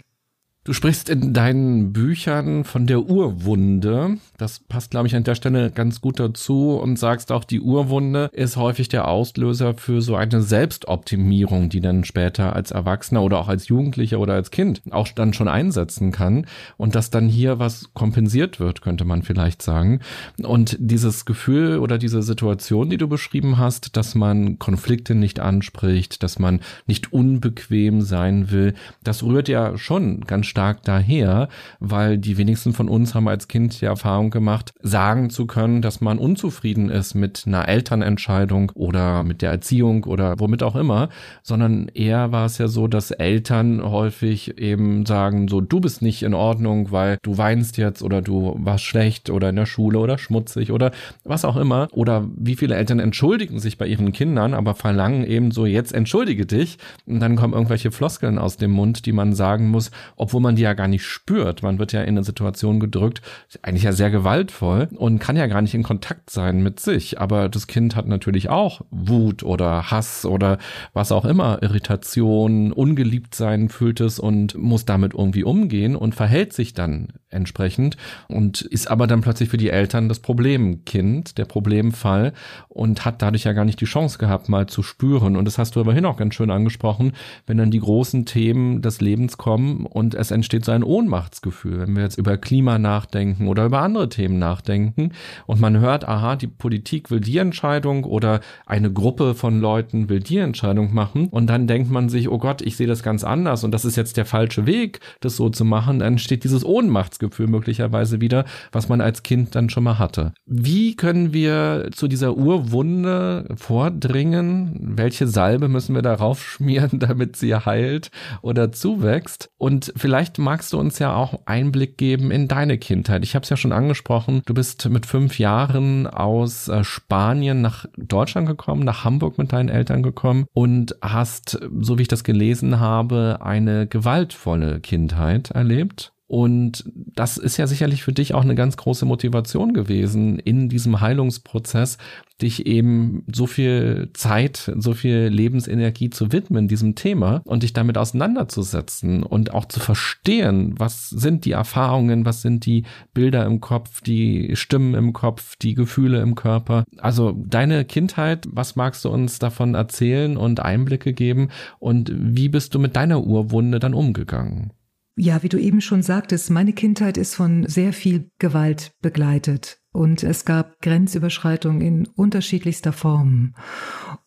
Du sprichst in deinen Büchern von der Urwunde. Das passt, glaube ich, an der Stelle ganz gut dazu und sagst auch, die Urwunde ist häufig der Auslöser für so eine Selbstoptimierung, die dann später als Erwachsener oder auch als Jugendlicher oder als Kind auch dann schon einsetzen kann und dass dann hier was kompensiert wird, könnte man vielleicht sagen. Und dieses Gefühl oder diese Situation, die du beschrieben hast, dass man Konflikte nicht anspricht, dass man nicht unbequem sein will, das rührt ja schon ganz daher, weil die wenigsten von uns haben als Kind die Erfahrung gemacht, sagen zu können, dass man unzufrieden ist mit einer Elternentscheidung oder mit der Erziehung oder womit auch immer, sondern eher war es ja so, dass Eltern häufig eben sagen, so du bist nicht in Ordnung, weil du weinst jetzt oder du warst schlecht oder in der Schule oder schmutzig oder was auch immer. Oder wie viele Eltern entschuldigen sich bei ihren Kindern, aber verlangen eben so, jetzt entschuldige dich. Und dann kommen irgendwelche Floskeln aus dem Mund, die man sagen muss, obwohl man man die ja gar nicht spürt. Man wird ja in eine Situation gedrückt, eigentlich ja sehr gewaltvoll und kann ja gar nicht in Kontakt sein mit sich. Aber das Kind hat natürlich auch Wut oder Hass oder was auch immer, Irritation, ungeliebt sein fühlt es und muss damit irgendwie umgehen und verhält sich dann entsprechend und ist aber dann plötzlich für die Eltern das Problemkind, der Problemfall und hat dadurch ja gar nicht die Chance gehabt, mal zu spüren. Und das hast du immerhin auch ganz schön angesprochen, wenn dann die großen Themen des Lebens kommen und es entsteht so ein Ohnmachtsgefühl, wenn wir jetzt über Klima nachdenken oder über andere Themen nachdenken und man hört, aha, die Politik will die Entscheidung oder eine Gruppe von Leuten will die Entscheidung machen und dann denkt man sich, oh Gott, ich sehe das ganz anders und das ist jetzt der falsche Weg, das so zu machen, dann steht dieses Ohnmachtsgefühl möglicherweise wieder, was man als Kind dann schon mal hatte. Wie können wir zu dieser Urwunde vordringen? Welche Salbe müssen wir darauf schmieren, damit sie heilt oder zuwächst? Und vielleicht vielleicht magst du uns ja auch Einblick geben in deine Kindheit. Ich habe es ja schon angesprochen, du bist mit fünf Jahren aus äh, Spanien nach Deutschland gekommen, nach Hamburg mit deinen Eltern gekommen und hast, so wie ich das gelesen habe, eine gewaltvolle Kindheit erlebt. Und das ist ja sicherlich für dich auch eine ganz große Motivation gewesen, in diesem Heilungsprozess dich eben so viel Zeit, so viel Lebensenergie zu widmen, diesem Thema und dich damit auseinanderzusetzen und auch zu verstehen, was sind die Erfahrungen, was sind die Bilder im Kopf, die Stimmen im Kopf, die Gefühle im Körper. Also deine Kindheit, was magst du uns davon erzählen und Einblicke geben und wie bist du mit deiner Urwunde dann umgegangen? Ja, wie du eben schon sagtest, meine Kindheit ist von sehr viel Gewalt begleitet und es gab Grenzüberschreitungen in unterschiedlichster Form.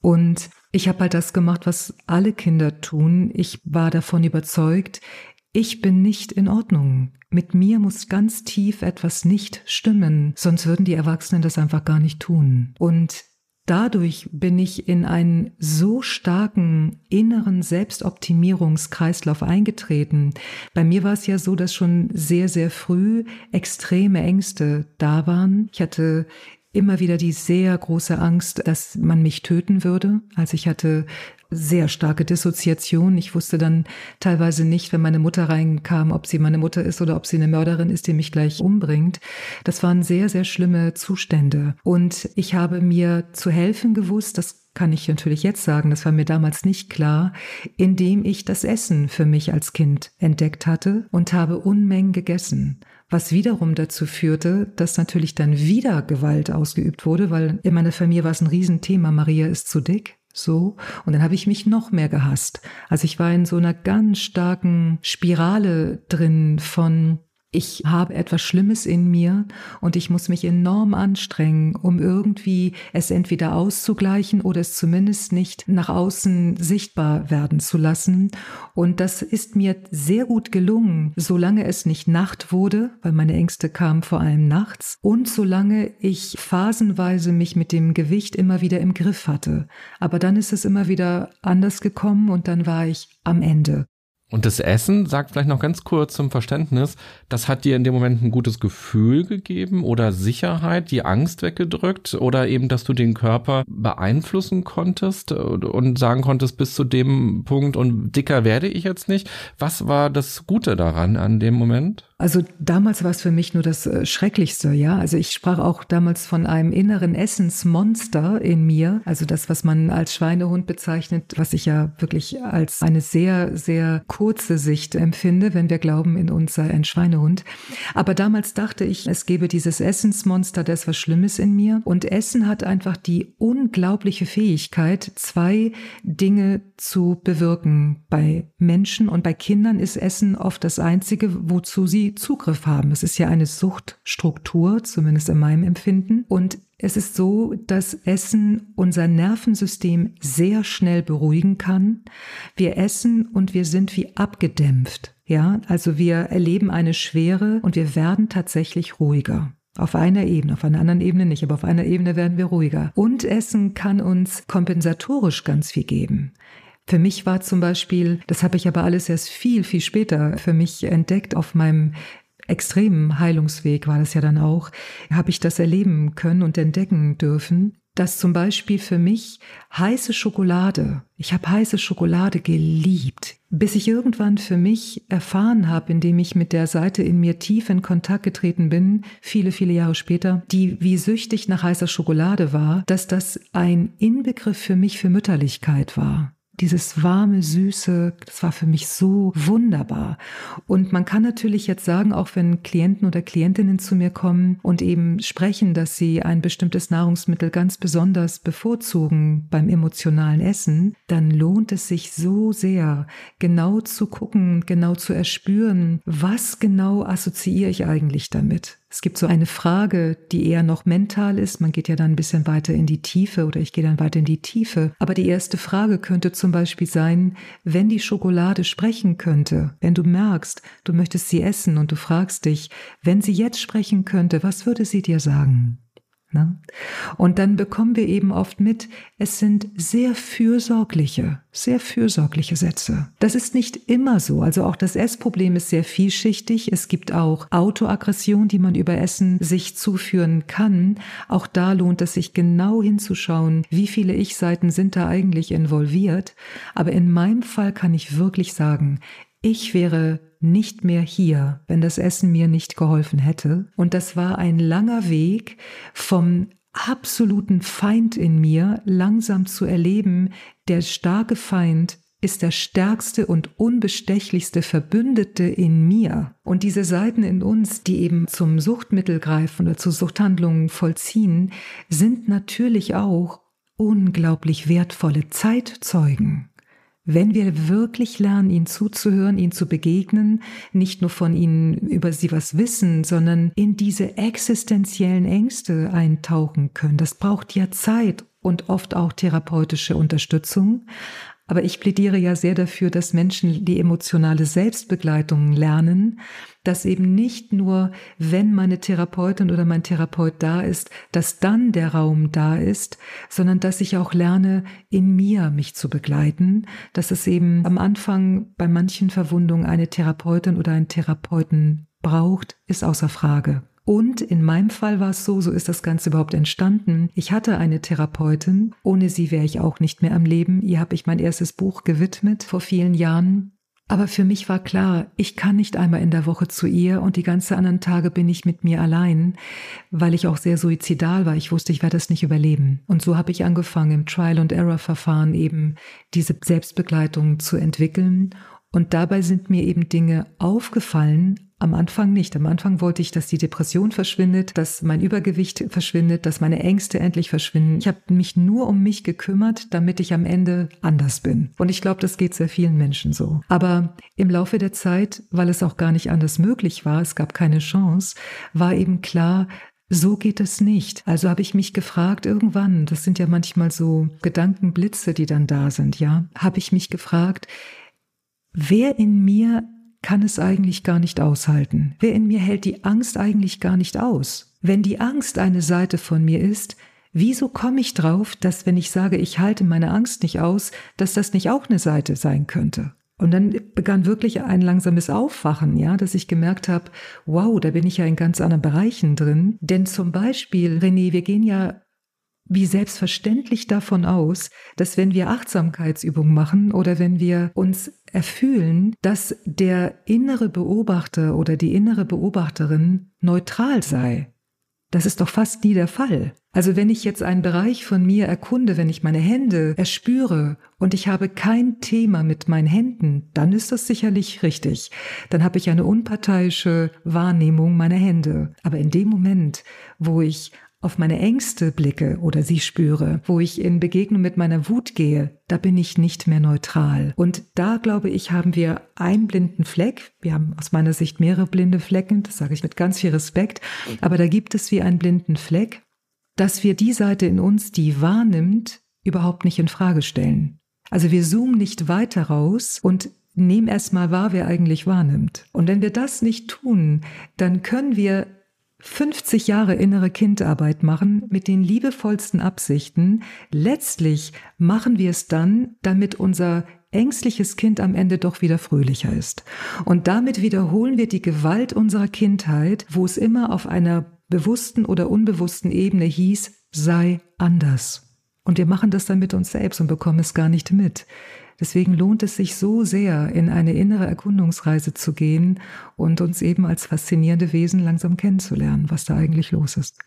Und ich habe halt das gemacht, was alle Kinder tun. Ich war davon überzeugt, ich bin nicht in Ordnung. Mit mir muss ganz tief etwas nicht stimmen, sonst würden die Erwachsenen das einfach gar nicht tun. Und dadurch bin ich in einen so starken inneren Selbstoptimierungskreislauf eingetreten. Bei mir war es ja so, dass schon sehr, sehr früh extreme Ängste da waren. Ich hatte immer wieder die sehr große Angst, dass man mich töten würde. Also ich hatte sehr starke Dissoziation. Ich wusste dann teilweise nicht, wenn meine Mutter reinkam, ob sie meine Mutter ist oder ob sie eine Mörderin ist, die mich gleich umbringt. Das waren sehr, sehr schlimme Zustände. Und ich habe mir zu helfen gewusst, das kann ich natürlich jetzt sagen, das war mir damals nicht klar, indem ich das Essen für mich als Kind entdeckt hatte und habe Unmengen gegessen was wiederum dazu führte, dass natürlich dann wieder Gewalt ausgeübt wurde, weil in meiner Familie war es ein Riesenthema, Maria ist zu dick. So. Und dann habe ich mich noch mehr gehasst. Also ich war in so einer ganz starken Spirale drin von ich habe etwas Schlimmes in mir und ich muss mich enorm anstrengen, um irgendwie es entweder auszugleichen oder es zumindest nicht nach außen sichtbar werden zu lassen. Und das ist mir sehr gut gelungen, solange es nicht Nacht wurde, weil meine Ängste kamen vor allem nachts, und solange ich phasenweise mich mit dem Gewicht immer wieder im Griff hatte. Aber dann ist es immer wieder anders gekommen und dann war ich am Ende. Und das Essen, sagt vielleicht noch ganz kurz zum Verständnis, das hat dir in dem Moment ein gutes Gefühl gegeben oder Sicherheit, die Angst weggedrückt oder eben, dass du den Körper beeinflussen konntest und sagen konntest bis zu dem Punkt und dicker werde ich jetzt nicht. Was war das Gute daran an dem Moment? Also damals war es für mich nur das äh, Schrecklichste, ja. Also ich sprach auch damals von einem inneren Essensmonster in mir, also das, was man als Schweinehund bezeichnet, was ich ja wirklich als eine sehr, sehr kurze Sicht empfinde, wenn wir glauben, in uns sei ein Schweinehund. Aber damals dachte ich, es gebe dieses Essensmonster, das was Schlimmes in mir. Und Essen hat einfach die unglaubliche Fähigkeit, zwei Dinge zu bewirken. Bei Menschen und bei Kindern ist Essen oft das Einzige, wozu Zugriff haben. Es ist ja eine Suchtstruktur, zumindest in meinem Empfinden. Und es ist so, dass Essen unser Nervensystem sehr schnell beruhigen kann. Wir essen und wir sind wie abgedämpft. Ja, also wir erleben eine Schwere und wir werden tatsächlich ruhiger. Auf einer Ebene, auf einer anderen Ebene nicht, aber auf einer Ebene werden wir ruhiger. Und Essen kann uns kompensatorisch ganz viel geben. Für mich war zum Beispiel, das habe ich aber alles erst viel, viel später für mich entdeckt, auf meinem extremen Heilungsweg war das ja dann auch, habe ich das erleben können und entdecken dürfen, dass zum Beispiel für mich heiße Schokolade, ich habe heiße Schokolade geliebt, bis ich irgendwann für mich erfahren habe, indem ich mit der Seite in mir tief in Kontakt getreten bin, viele, viele Jahre später, die wie süchtig nach heißer Schokolade war, dass das ein Inbegriff für mich für Mütterlichkeit war dieses warme, süße, das war für mich so wunderbar. Und man kann natürlich jetzt sagen, auch wenn Klienten oder Klientinnen zu mir kommen und eben sprechen, dass sie ein bestimmtes Nahrungsmittel ganz besonders bevorzugen beim emotionalen Essen, dann lohnt es sich so sehr, genau zu gucken, genau zu erspüren, was genau assoziiere ich eigentlich damit. Es gibt so eine Frage, die eher noch mental ist. Man geht ja dann ein bisschen weiter in die Tiefe oder ich gehe dann weiter in die Tiefe. Aber die erste Frage könnte zum Beispiel sein, wenn die Schokolade sprechen könnte, wenn du merkst, du möchtest sie essen und du fragst dich, wenn sie jetzt sprechen könnte, was würde sie dir sagen? Ne? Und dann bekommen wir eben oft mit, es sind sehr fürsorgliche, sehr fürsorgliche Sätze. Das ist nicht immer so. Also auch das Essproblem ist sehr vielschichtig. Es gibt auch Autoaggression, die man über Essen sich zuführen kann. Auch da lohnt es sich genau hinzuschauen, wie viele Ich-Seiten sind da eigentlich involviert. Aber in meinem Fall kann ich wirklich sagen, ich wäre nicht mehr hier, wenn das Essen mir nicht geholfen hätte. Und das war ein langer Weg vom absoluten Feind in mir langsam zu erleben, der starke Feind ist der stärkste und unbestechlichste Verbündete in mir. Und diese Seiten in uns, die eben zum Suchtmittel greifen oder zu Suchthandlungen vollziehen, sind natürlich auch unglaublich wertvolle Zeitzeugen wenn wir wirklich lernen, ihnen zuzuhören, ihnen zu begegnen, nicht nur von ihnen über sie was wissen, sondern in diese existenziellen Ängste eintauchen können. Das braucht ja Zeit und oft auch therapeutische Unterstützung. Aber ich plädiere ja sehr dafür, dass Menschen die emotionale Selbstbegleitung lernen, dass eben nicht nur, wenn meine Therapeutin oder mein Therapeut da ist, dass dann der Raum da ist, sondern dass ich auch lerne, in mir mich zu begleiten, dass es eben am Anfang bei manchen Verwundungen eine Therapeutin oder einen Therapeuten braucht, ist außer Frage. Und in meinem Fall war es so, so ist das Ganze überhaupt entstanden. Ich hatte eine Therapeutin, ohne sie wäre ich auch nicht mehr am Leben. Ihr habe ich mein erstes Buch gewidmet vor vielen Jahren. Aber für mich war klar, ich kann nicht einmal in der Woche zu ihr und die ganze anderen Tage bin ich mit mir allein, weil ich auch sehr suizidal war. Ich wusste, ich werde es nicht überleben. Und so habe ich angefangen, im Trial-and-Error-Verfahren eben diese Selbstbegleitung zu entwickeln. Und dabei sind mir eben Dinge aufgefallen, Am Anfang nicht. Am Anfang wollte ich, dass die Depression verschwindet, dass mein Übergewicht verschwindet, dass meine Ängste endlich verschwinden. Ich habe mich nur um mich gekümmert, damit ich am Ende anders bin. Und ich glaube, das geht sehr vielen Menschen so. Aber im Laufe der Zeit, weil es auch gar nicht anders möglich war, es gab keine Chance, war eben klar, so geht es nicht. Also habe ich mich gefragt, irgendwann, das sind ja manchmal so Gedankenblitze, die dann da sind, ja, habe ich mich gefragt, wer in mir kann es eigentlich gar nicht aushalten? Wer in mir hält die Angst eigentlich gar nicht aus? Wenn die Angst eine Seite von mir ist, wieso komme ich drauf, dass wenn ich sage, ich halte meine Angst nicht aus, dass das nicht auch eine Seite sein könnte? Und dann begann wirklich ein langsames Aufwachen, ja, dass ich gemerkt habe, wow, da bin ich ja in ganz anderen Bereichen drin. Denn zum Beispiel, René, wir gehen ja wie selbstverständlich davon aus, dass wenn wir Achtsamkeitsübungen machen oder wenn wir uns erfühlen, dass der innere Beobachter oder die innere Beobachterin neutral sei. Das ist doch fast nie der Fall. Also wenn ich jetzt einen Bereich von mir erkunde, wenn ich meine Hände erspüre und ich habe kein Thema mit meinen Händen, dann ist das sicherlich richtig. Dann habe ich eine unparteiische Wahrnehmung meiner Hände. Aber in dem Moment, wo ich auf meine Ängste blicke oder sie spüre, wo ich in Begegnung mit meiner Wut gehe, da bin ich nicht mehr neutral. Und da glaube ich, haben wir einen blinden Fleck. Wir haben aus meiner Sicht mehrere blinde Flecken, das sage ich mit ganz viel Respekt, aber da gibt es wie einen blinden Fleck, dass wir die Seite in uns, die wahrnimmt, überhaupt nicht in Frage stellen. Also wir zoomen nicht weiter raus und nehmen erstmal wahr, wer eigentlich wahrnimmt. Und wenn wir das nicht tun, dann können wir 50 Jahre innere Kindarbeit machen mit den liebevollsten Absichten. Letztlich machen wir es dann, damit unser ängstliches Kind am Ende doch wieder fröhlicher ist. Und damit wiederholen wir die Gewalt unserer Kindheit, wo es immer auf einer bewussten oder unbewussten Ebene hieß, sei anders. Und wir machen das dann mit uns selbst und bekommen es gar nicht mit. Deswegen lohnt es sich so sehr, in eine innere Erkundungsreise zu gehen und uns eben als faszinierende Wesen langsam kennenzulernen, was da eigentlich los ist.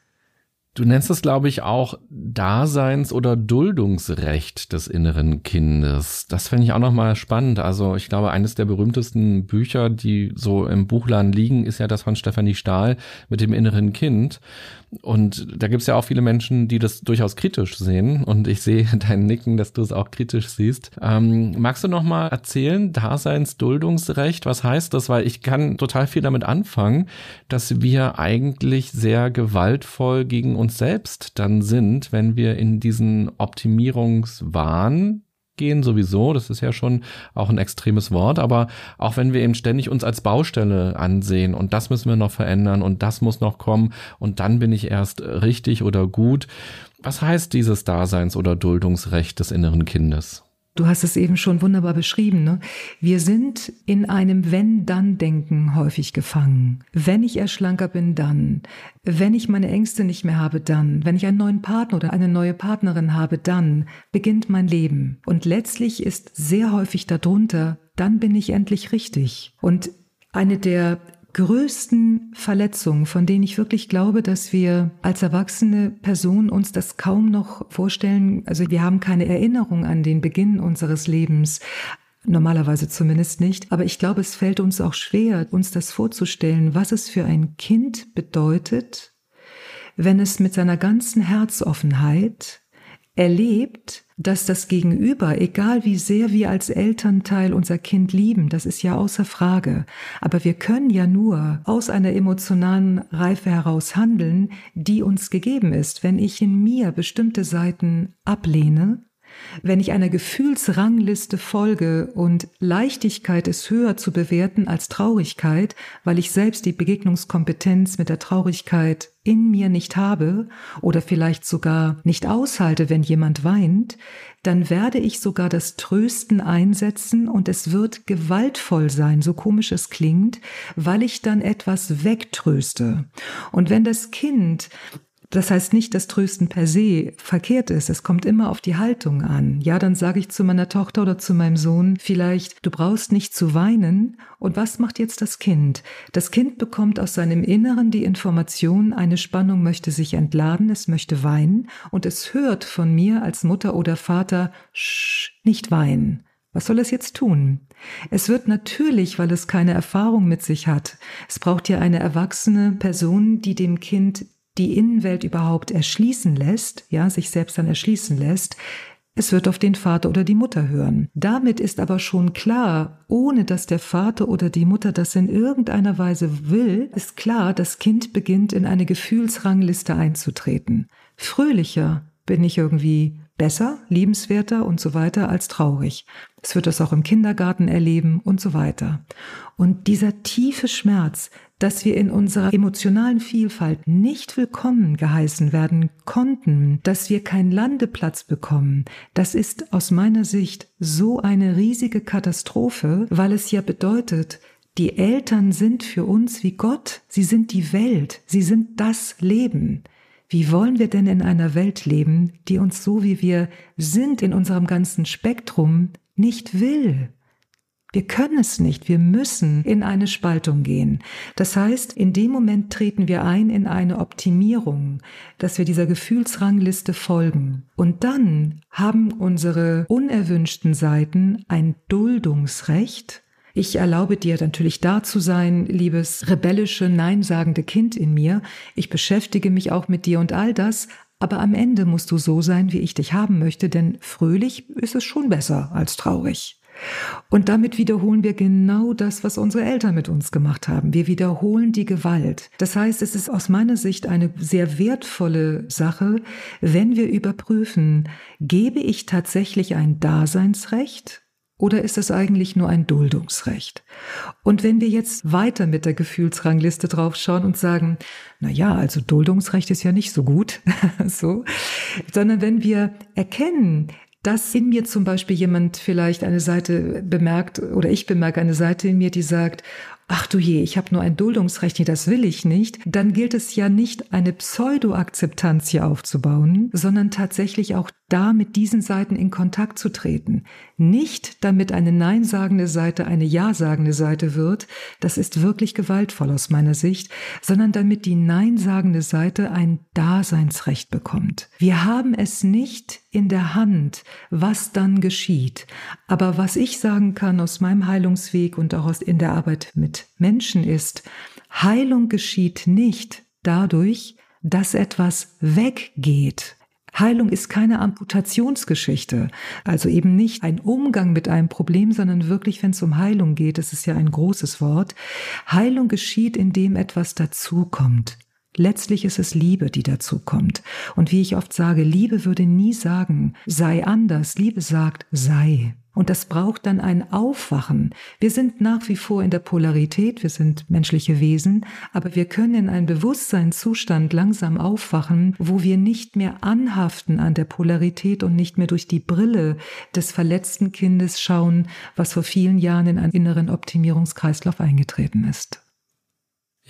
Du nennst es, glaube ich, auch Daseins- oder Duldungsrecht des inneren Kindes. Das finde ich auch nochmal spannend. Also ich glaube, eines der berühmtesten Bücher, die so im Buchladen liegen, ist ja das von Stefanie Stahl mit dem inneren Kind. Und da gibt es ja auch viele Menschen, die das durchaus kritisch sehen. Und ich sehe dein Nicken, dass du es auch kritisch siehst. Ähm, magst du noch mal erzählen, Daseinsduldungsrecht, was heißt das? Weil ich kann total viel damit anfangen, dass wir eigentlich sehr gewaltvoll gegen uns selbst dann sind, wenn wir in diesen Optimierungswahn gehen sowieso, das ist ja schon auch ein extremes Wort, aber auch wenn wir eben ständig uns als Baustelle ansehen und das müssen wir noch verändern und das muss noch kommen und dann bin ich erst richtig oder gut. Was heißt dieses Daseins- oder Duldungsrecht des inneren Kindes? Du hast es eben schon wunderbar beschrieben. Ne? Wir sind in einem Wenn-Dann-Denken häufig gefangen. Wenn ich eher schlanker bin, dann. Wenn ich meine Ängste nicht mehr habe, dann. Wenn ich einen neuen Partner oder eine neue Partnerin habe, dann beginnt mein Leben. Und letztlich ist sehr häufig darunter, dann bin ich endlich richtig. Und eine der größten Verletzungen, von denen ich wirklich glaube, dass wir als erwachsene Person uns das kaum noch vorstellen. Also wir haben keine Erinnerung an den Beginn unseres Lebens. Normalerweise zumindest nicht. Aber ich glaube, es fällt uns auch schwer, uns das vorzustellen, was es für ein Kind bedeutet, wenn es mit seiner ganzen Herzoffenheit erlebt, dass das Gegenüber, egal wie sehr wir als Elternteil unser Kind lieben, das ist ja außer Frage, aber wir können ja nur aus einer emotionalen Reife heraus handeln, die uns gegeben ist. Wenn ich in mir bestimmte Seiten ablehne, wenn ich einer Gefühlsrangliste folge und Leichtigkeit ist höher zu bewerten als Traurigkeit, weil ich selbst die Begegnungskompetenz mit der Traurigkeit in mir nicht habe oder vielleicht sogar nicht aushalte, wenn jemand weint, dann werde ich sogar das Trösten einsetzen und es wird gewaltvoll sein, so komisch es klingt, weil ich dann etwas wegtröste. Und wenn das Kind das heißt nicht, dass Trösten per se verkehrt ist. Es kommt immer auf die Haltung an. Ja, dann sage ich zu meiner Tochter oder zu meinem Sohn vielleicht, du brauchst nicht zu weinen. Und was macht jetzt das Kind? Das Kind bekommt aus seinem Inneren die Information, eine Spannung möchte sich entladen, es möchte weinen und es hört von mir als Mutter oder Vater, Sch, nicht weinen. Was soll es jetzt tun? Es wird natürlich, weil es keine Erfahrung mit sich hat. Es braucht ja eine erwachsene Person, die dem Kind die Innenwelt überhaupt erschließen lässt, ja, sich selbst dann erschließen lässt. Es wird auf den Vater oder die Mutter hören. Damit ist aber schon klar, ohne dass der Vater oder die Mutter das in irgendeiner Weise will, ist klar, das Kind beginnt in eine Gefühlsrangliste einzutreten. Fröhlicher bin ich irgendwie besser, liebenswerter und so weiter als traurig. Es wird das auch im Kindergarten erleben und so weiter. Und dieser tiefe Schmerz, dass wir in unserer emotionalen Vielfalt nicht willkommen geheißen werden konnten, dass wir keinen Landeplatz bekommen, das ist aus meiner Sicht so eine riesige Katastrophe, weil es ja bedeutet, die Eltern sind für uns wie Gott, sie sind die Welt, sie sind das Leben. Wie wollen wir denn in einer Welt leben, die uns so wie wir sind in unserem ganzen Spektrum nicht will? Wir können es nicht, wir müssen in eine Spaltung gehen. Das heißt, in dem Moment treten wir ein in eine Optimierung, dass wir dieser Gefühlsrangliste folgen. Und dann haben unsere unerwünschten Seiten ein Duldungsrecht, ich erlaube dir natürlich da zu sein, liebes rebellische, neinsagende Kind in mir. Ich beschäftige mich auch mit dir und all das, aber am Ende musst du so sein, wie ich dich haben möchte, denn fröhlich ist es schon besser als traurig. Und damit wiederholen wir genau das, was unsere Eltern mit uns gemacht haben. Wir wiederholen die Gewalt. Das heißt, es ist aus meiner Sicht eine sehr wertvolle Sache, wenn wir überprüfen, gebe ich tatsächlich ein Daseinsrecht oder ist es eigentlich nur ein Duldungsrecht? Und wenn wir jetzt weiter mit der Gefühlsrangliste draufschauen und sagen, na ja, also Duldungsrecht ist ja nicht so gut, so, sondern wenn wir erkennen, dass in mir zum Beispiel jemand vielleicht eine Seite bemerkt oder ich bemerke eine Seite in mir, die sagt, ach du je, ich habe nur ein Duldungsrecht, nee, das will ich nicht, dann gilt es ja nicht, eine Pseudo-Akzeptanz hier aufzubauen, sondern tatsächlich auch da mit diesen Seiten in Kontakt zu treten. Nicht damit eine Nein-sagende Seite eine Ja-sagende Seite wird, das ist wirklich gewaltvoll aus meiner Sicht, sondern damit die Nein-sagende Seite ein Daseinsrecht bekommt. Wir haben es nicht in der Hand, was dann geschieht. Aber was ich sagen kann aus meinem Heilungsweg und auch in der Arbeit mit Menschen ist, Heilung geschieht nicht dadurch, dass etwas weggeht. Heilung ist keine Amputationsgeschichte, also eben nicht ein Umgang mit einem Problem, sondern wirklich, wenn es um Heilung geht, das ist ja ein großes Wort. Heilung geschieht, indem etwas dazukommt. Letztlich ist es Liebe, die dazukommt. Und wie ich oft sage, Liebe würde nie sagen, sei anders. Liebe sagt, sei. Und das braucht dann ein Aufwachen. Wir sind nach wie vor in der Polarität, wir sind menschliche Wesen, aber wir können in einen Bewusstseinszustand langsam aufwachen, wo wir nicht mehr anhaften an der Polarität und nicht mehr durch die Brille des verletzten Kindes schauen, was vor vielen Jahren in einen inneren Optimierungskreislauf eingetreten ist.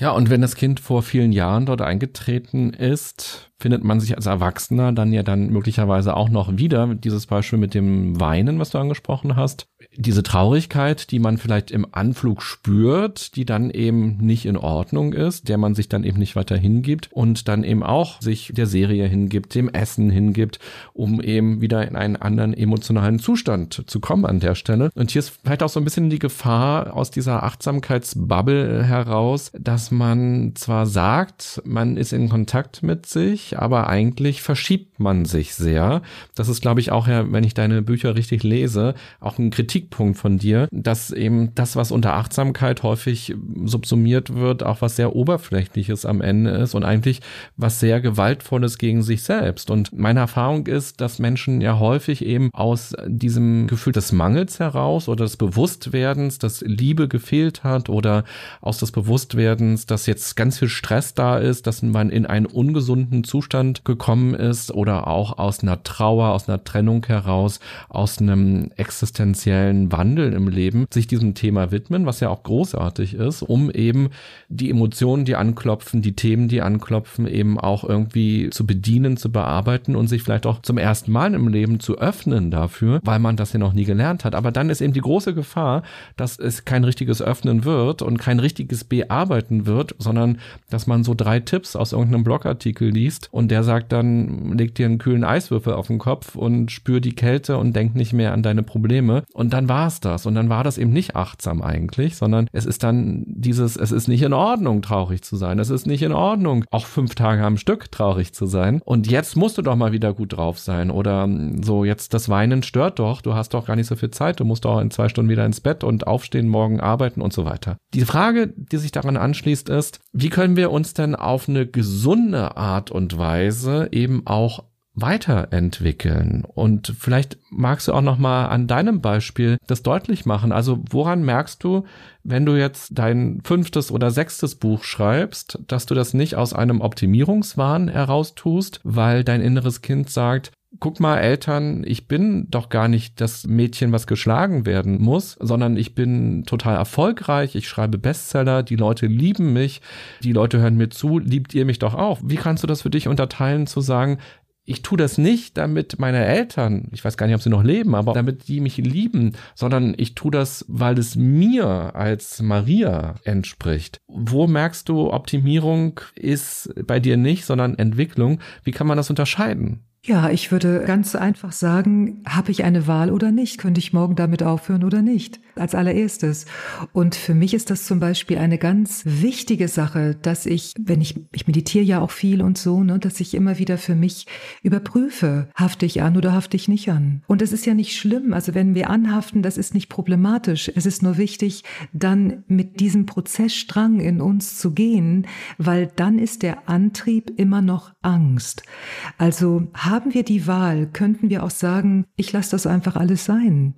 Ja, und wenn das Kind vor vielen Jahren dort eingetreten ist, findet man sich als Erwachsener dann ja dann möglicherweise auch noch wieder. Dieses Beispiel mit dem Weinen, was du angesprochen hast. Diese Traurigkeit, die man vielleicht im Anflug spürt, die dann eben nicht in Ordnung ist, der man sich dann eben nicht weiter hingibt und dann eben auch sich der Serie hingibt, dem Essen hingibt, um eben wieder in einen anderen emotionalen Zustand zu kommen an der Stelle. Und hier ist vielleicht auch so ein bisschen die Gefahr aus dieser Achtsamkeitsbubble heraus, dass man zwar sagt, man ist in Kontakt mit sich, aber eigentlich verschiebt man sich sehr. Das ist, glaube ich, auch ja, wenn ich deine Bücher richtig lese, auch ein Kritikpunkt von dir, dass eben das, was unter Achtsamkeit häufig subsumiert wird, auch was sehr Oberflächliches am Ende ist und eigentlich was sehr Gewaltvolles gegen sich selbst. Und meine Erfahrung ist, dass Menschen ja häufig eben aus diesem Gefühl des Mangels heraus oder des Bewusstwerdens, dass Liebe gefehlt hat oder aus des Bewusstwerdens, dass jetzt ganz viel Stress da ist, dass man in einen ungesunden Zustand Zustand gekommen ist oder auch aus einer Trauer, aus einer Trennung heraus, aus einem existenziellen Wandel im Leben, sich diesem Thema widmen, was ja auch großartig ist, um eben die Emotionen, die anklopfen, die Themen, die anklopfen, eben auch irgendwie zu bedienen, zu bearbeiten und sich vielleicht auch zum ersten Mal im Leben zu öffnen dafür, weil man das ja noch nie gelernt hat. Aber dann ist eben die große Gefahr, dass es kein richtiges Öffnen wird und kein richtiges Bearbeiten wird, sondern dass man so drei Tipps aus irgendeinem Blogartikel liest sitzt und der sagt dann, leg dir einen kühlen Eiswürfel auf den Kopf und spür die Kälte und denk nicht mehr an deine Probleme. Und dann war es das. Und dann war das eben nicht achtsam eigentlich, sondern es ist dann dieses, es ist nicht in Ordnung, traurig zu sein. Es ist nicht in Ordnung, auch fünf Tage am Stück traurig zu sein. Und jetzt musst du doch mal wieder gut drauf sein. Oder so, jetzt das Weinen stört doch. Du hast doch gar nicht so viel Zeit. Du musst doch in zwei Stunden wieder ins Bett und aufstehen, morgen arbeiten und so weiter. Die Frage, die sich daran anschließt, ist, wie können wir uns denn auf eine gesunde Art und Weise eben auch weiterentwickeln. Und vielleicht magst du auch noch mal an deinem Beispiel das deutlich machen. Also woran merkst du, wenn du jetzt dein fünftes oder sechstes Buch schreibst, dass du das nicht aus einem Optimierungswahn heraus tust, weil dein inneres Kind sagt, guck mal, Eltern, ich bin doch gar nicht das Mädchen, was geschlagen werden muss, sondern ich bin total erfolgreich, ich schreibe Bestseller, die Leute lieben mich, die Leute hören mir zu, liebt ihr mich doch auch. Wie kannst du das für dich unterteilen, zu sagen, ich tue das nicht, damit meine Eltern, ich weiß gar nicht, ob sie noch leben, aber damit die mich lieben, sondern ich tue das, weil es mir als Maria entspricht. Wo merkst du, Optimierung ist bei dir nicht, sondern Entwicklung? Wie kann man das unterscheiden? Ja, ich würde ganz einfach sagen, habe ich eine Wahl oder nicht? Könnte ich morgen damit aufhören oder nicht? Als allererstes. Und für mich ist das zum Beispiel eine ganz wichtige Sache, dass ich, wenn ich, ich meditiere ja auch viel und so, ne, dass ich immer wieder für mich überprüfe, hafte ich an oder hafte ich nicht an? Und es ist ja nicht schlimm. Also wenn wir anhaften, das ist nicht problematisch. Es ist nur wichtig, dann mit diesem Prozessstrang in uns zu gehen, weil dann ist der Antrieb immer noch Angst. Also haben wir die Wahl, könnten wir auch sagen, ich lasse das einfach alles sein.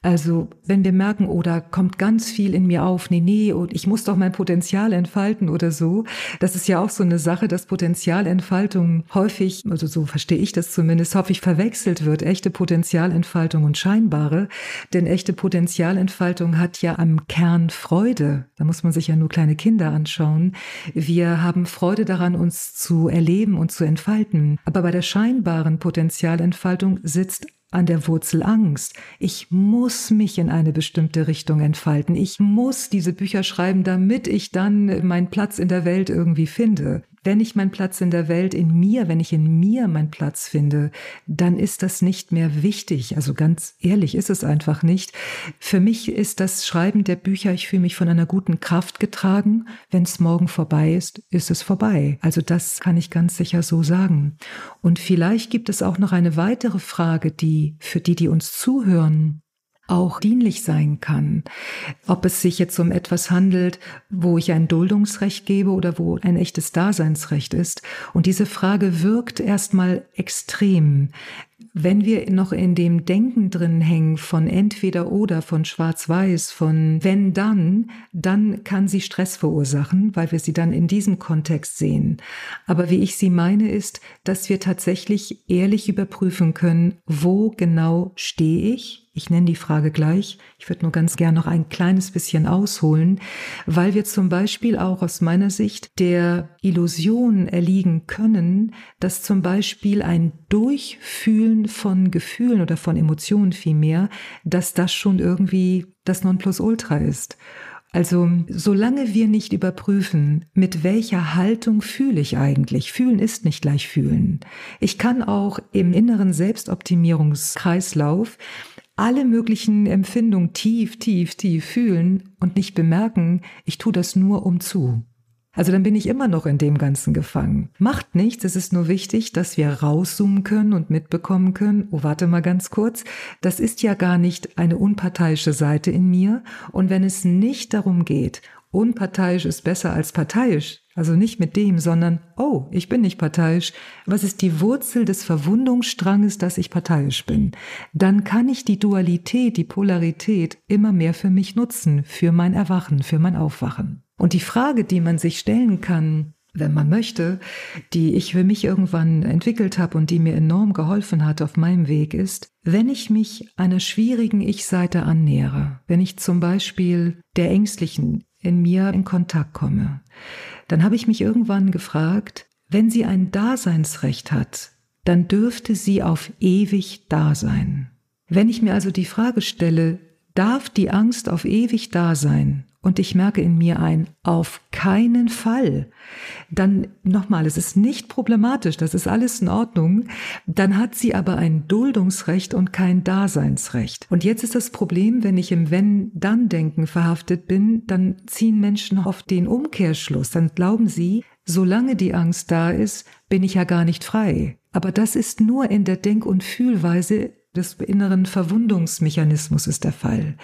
Also, wenn wir merken, oder oh, kommt ganz viel in mir auf, nee, nee, und ich muss doch mein Potenzial entfalten oder so. Das ist ja auch so eine Sache, dass Potenzialentfaltung häufig, also so verstehe ich das zumindest, häufig verwechselt wird, echte Potenzialentfaltung und scheinbare. Denn echte Potenzialentfaltung hat ja am Kern Freude. Da muss man sich ja nur kleine Kinder anschauen. Wir haben Freude daran, uns zu erleben und zu entfalten. Aber bei der scheinbaren Potenzialentfaltung sitzt an der Wurzel Angst. Ich muss mich in eine bestimmte Richtung entfalten. Ich muss diese Bücher schreiben, damit ich dann meinen Platz in der Welt irgendwie finde wenn ich meinen Platz in der Welt in mir, wenn ich in mir meinen Platz finde, dann ist das nicht mehr wichtig. Also ganz ehrlich ist es einfach nicht. Für mich ist das Schreiben der Bücher, ich fühle mich von einer guten Kraft getragen. Wenn es morgen vorbei ist, ist es vorbei. Also das kann ich ganz sicher so sagen. Und vielleicht gibt es auch noch eine weitere Frage, die für die, die uns zuhören, auch dienlich sein kann. Ob es sich jetzt um etwas handelt, wo ich ein Duldungsrecht gebe oder wo ein echtes Daseinsrecht ist. Und diese Frage wirkt erstmal extrem. Wenn wir noch in dem Denken drin hängen von entweder oder, von schwarz-weiß, von wenn dann, dann kann sie Stress verursachen, weil wir sie dann in diesem Kontext sehen. Aber wie ich sie meine, ist, dass wir tatsächlich ehrlich überprüfen können, wo genau stehe ich ich nenne die Frage gleich. Ich würde nur ganz gern noch ein kleines bisschen ausholen, weil wir zum Beispiel auch aus meiner Sicht der Illusion erliegen können, dass zum Beispiel ein Durchfühlen von Gefühlen oder von Emotionen vielmehr, dass das schon irgendwie das Nonplusultra ist. Also solange wir nicht überprüfen, mit welcher Haltung fühle ich eigentlich, fühlen ist nicht gleich fühlen. Ich kann auch im inneren Selbstoptimierungskreislauf alle möglichen Empfindungen tief, tief, tief fühlen und nicht bemerken, ich tue das nur um zu. Also dann bin ich immer noch in dem Ganzen gefangen. Macht nichts, es ist nur wichtig, dass wir rauszoomen können und mitbekommen können, oh warte mal ganz kurz, das ist ja gar nicht eine unparteiische Seite in mir. Und wenn es nicht darum geht, unparteiisch ist besser als parteiisch, also nicht mit dem, sondern, oh, ich bin nicht parteiisch. Was ist die Wurzel des Verwundungsstranges, dass ich parteiisch bin? Dann kann ich die Dualität, die Polarität immer mehr für mich nutzen, für mein Erwachen, für mein Aufwachen. Und die Frage, die man sich stellen kann, wenn man möchte, die ich für mich irgendwann entwickelt habe und die mir enorm geholfen hat auf meinem Weg, ist, wenn ich mich einer schwierigen Ich-Seite annähere, wenn ich zum Beispiel der ängstlichen in mir in Kontakt komme, dann habe ich mich irgendwann gefragt, wenn sie ein Daseinsrecht hat, dann dürfte sie auf ewig da sein. Wenn ich mir also die Frage stelle, darf die Angst auf ewig da sein? Und ich merke in mir ein, auf keinen Fall, dann nochmal, es ist nicht problematisch, das ist alles in Ordnung, dann hat sie aber ein Duldungsrecht und kein Daseinsrecht. Und jetzt ist das Problem, wenn ich im Wenn-Dann-Denken verhaftet bin, dann ziehen Menschen oft den Umkehrschluss, dann glauben sie, solange die Angst da ist, bin ich ja gar nicht frei. Aber das ist nur in der Denk- und Fühlweise des inneren Verwundungsmechanismus ist der Fall.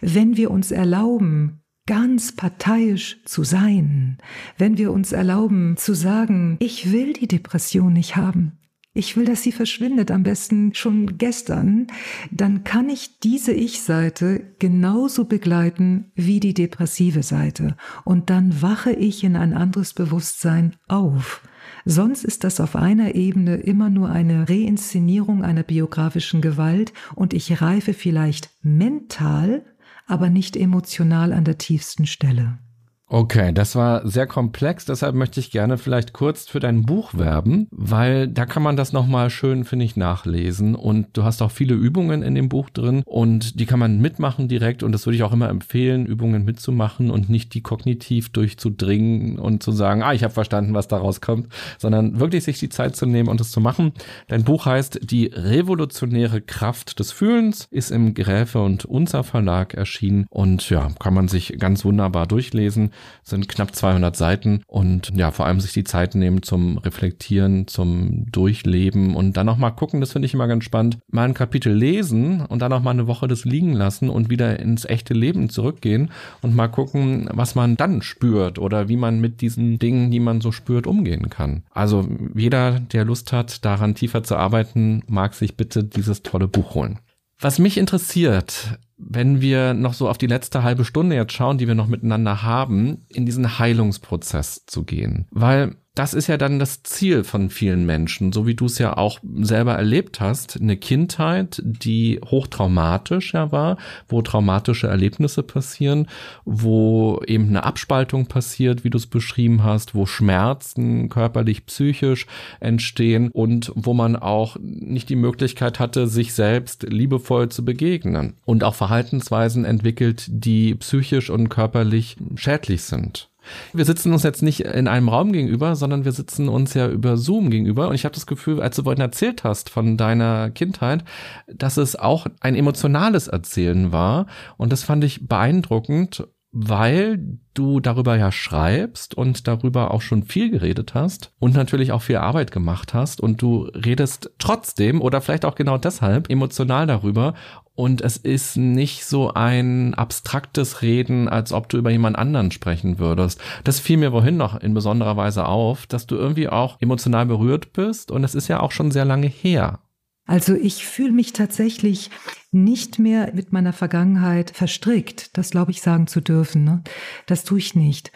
Wenn wir uns erlauben, ganz parteiisch zu sein, wenn wir uns erlauben zu sagen, ich will die Depression nicht haben, ich will, dass sie verschwindet, am besten schon gestern, dann kann ich diese Ich-Seite genauso begleiten wie die depressive Seite. Und dann wache ich in ein anderes Bewusstsein auf. Sonst ist das auf einer Ebene immer nur eine Reinszenierung einer biografischen Gewalt und ich reife vielleicht mental, aber nicht emotional an der tiefsten Stelle. Okay, das war sehr komplex, deshalb möchte ich gerne vielleicht kurz für dein Buch werben, weil da kann man das nochmal schön, finde ich, nachlesen. Und du hast auch viele Übungen in dem Buch drin und die kann man mitmachen direkt. Und das würde ich auch immer empfehlen, Übungen mitzumachen und nicht die kognitiv durchzudringen und zu sagen, ah, ich habe verstanden, was daraus kommt, sondern wirklich sich die Zeit zu nehmen und es zu machen. Dein Buch heißt Die revolutionäre Kraft des Fühlens, ist im Gräfe und Unser Verlag erschienen. Und ja, kann man sich ganz wunderbar durchlesen sind knapp 200 Seiten und ja, vor allem sich die Zeit nehmen zum Reflektieren, zum Durchleben und dann nochmal gucken, das finde ich immer ganz spannend, mal ein Kapitel lesen und dann nochmal eine Woche das liegen lassen und wieder ins echte Leben zurückgehen und mal gucken, was man dann spürt oder wie man mit diesen Dingen, die man so spürt, umgehen kann. Also jeder, der Lust hat, daran tiefer zu arbeiten, mag sich bitte dieses tolle Buch holen. Was mich interessiert, wenn wir noch so auf die letzte halbe Stunde jetzt schauen, die wir noch miteinander haben, in diesen Heilungsprozess zu gehen. Weil das ist ja dann das Ziel von vielen Menschen, so wie du es ja auch selber erlebt hast. Eine Kindheit, die hochtraumatisch ja war, wo traumatische Erlebnisse passieren, wo eben eine Abspaltung passiert, wie du es beschrieben hast, wo Schmerzen körperlich, psychisch entstehen und wo man auch nicht die Möglichkeit hatte, sich selbst liebevoll zu begegnen und auch Verhaltensweisen entwickelt, die psychisch und körperlich schädlich sind. Wir sitzen uns jetzt nicht in einem Raum gegenüber, sondern wir sitzen uns ja über Zoom gegenüber. Und ich habe das Gefühl, als du vorhin erzählt hast von deiner Kindheit, dass es auch ein emotionales Erzählen war. Und das fand ich beeindruckend, weil du darüber ja schreibst und darüber auch schon viel geredet hast und natürlich auch viel Arbeit gemacht hast und du redest trotzdem oder vielleicht auch genau deshalb emotional darüber und es ist nicht so ein abstraktes Reden, als ob du über jemand anderen sprechen würdest. Das fiel mir wohin noch in besonderer Weise auf, dass du irgendwie auch emotional berührt bist und es ist ja auch schon sehr lange her. Also ich fühle mich tatsächlich nicht mehr mit meiner Vergangenheit verstrickt. Das glaube ich sagen zu dürfen. Ne? Das tue ich nicht.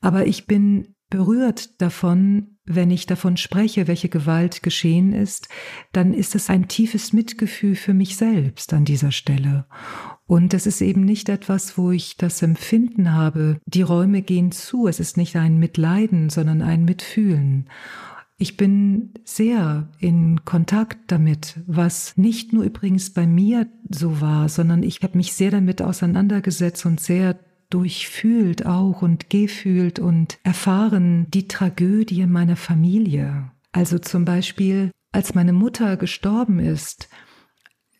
Aber ich bin berührt davon, wenn ich davon spreche, welche Gewalt geschehen ist, dann ist es ein tiefes Mitgefühl für mich selbst an dieser Stelle. Und es ist eben nicht etwas, wo ich das Empfinden habe, die Räume gehen zu. Es ist nicht ein Mitleiden, sondern ein Mitfühlen. Ich bin sehr in Kontakt damit, was nicht nur übrigens bei mir so war, sondern ich habe mich sehr damit auseinandergesetzt und sehr durchfühlt auch und gefühlt und erfahren die Tragödie meiner Familie. Also zum Beispiel, als meine Mutter gestorben ist,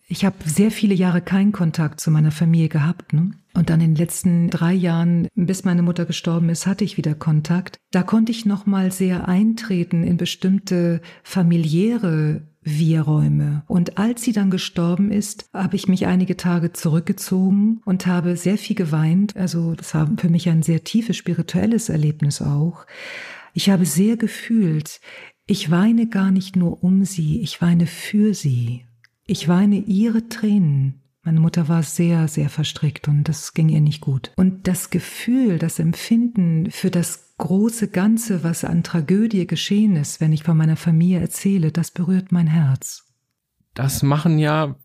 ich habe sehr viele Jahre keinen Kontakt zu meiner Familie gehabt. Ne? Und dann in den letzten drei Jahren, bis meine Mutter gestorben ist, hatte ich wieder Kontakt. Da konnte ich nochmal sehr eintreten in bestimmte familiäre Wir-Räume. Und als sie dann gestorben ist, habe ich mich einige Tage zurückgezogen und habe sehr viel geweint. Also das war für mich ein sehr tiefes spirituelles Erlebnis auch. Ich habe sehr gefühlt, ich weine gar nicht nur um sie, ich weine für sie. Ich weine ihre Tränen. Meine Mutter war sehr, sehr verstrickt und das ging ihr nicht gut. Und das Gefühl, das Empfinden für das große Ganze, was an Tragödie geschehen ist, wenn ich von meiner Familie erzähle, das berührt mein Herz. Das machen ja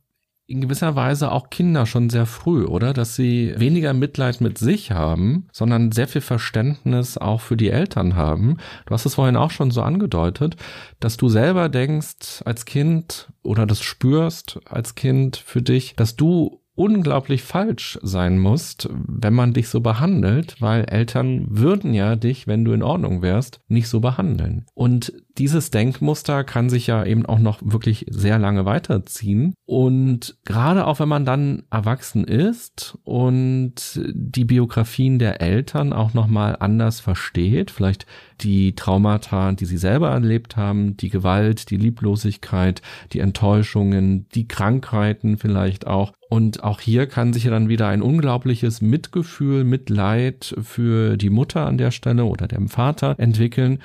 in gewisser Weise auch Kinder schon sehr früh, oder? Dass sie weniger Mitleid mit sich haben, sondern sehr viel Verständnis auch für die Eltern haben. Du hast es vorhin auch schon so angedeutet, dass du selber denkst als Kind oder das spürst als Kind für dich, dass du unglaublich falsch sein musst, wenn man dich so behandelt, weil Eltern würden ja dich, wenn du in Ordnung wärst, nicht so behandeln. Und dieses Denkmuster kann sich ja eben auch noch wirklich sehr lange weiterziehen. Und gerade auch wenn man dann erwachsen ist und die Biografien der Eltern auch nochmal anders versteht, vielleicht die Traumata, die sie selber erlebt haben, die Gewalt, die Lieblosigkeit, die Enttäuschungen, die Krankheiten vielleicht auch. Und auch hier kann sich ja dann wieder ein unglaubliches Mitgefühl, Mitleid für die Mutter an der Stelle oder dem Vater entwickeln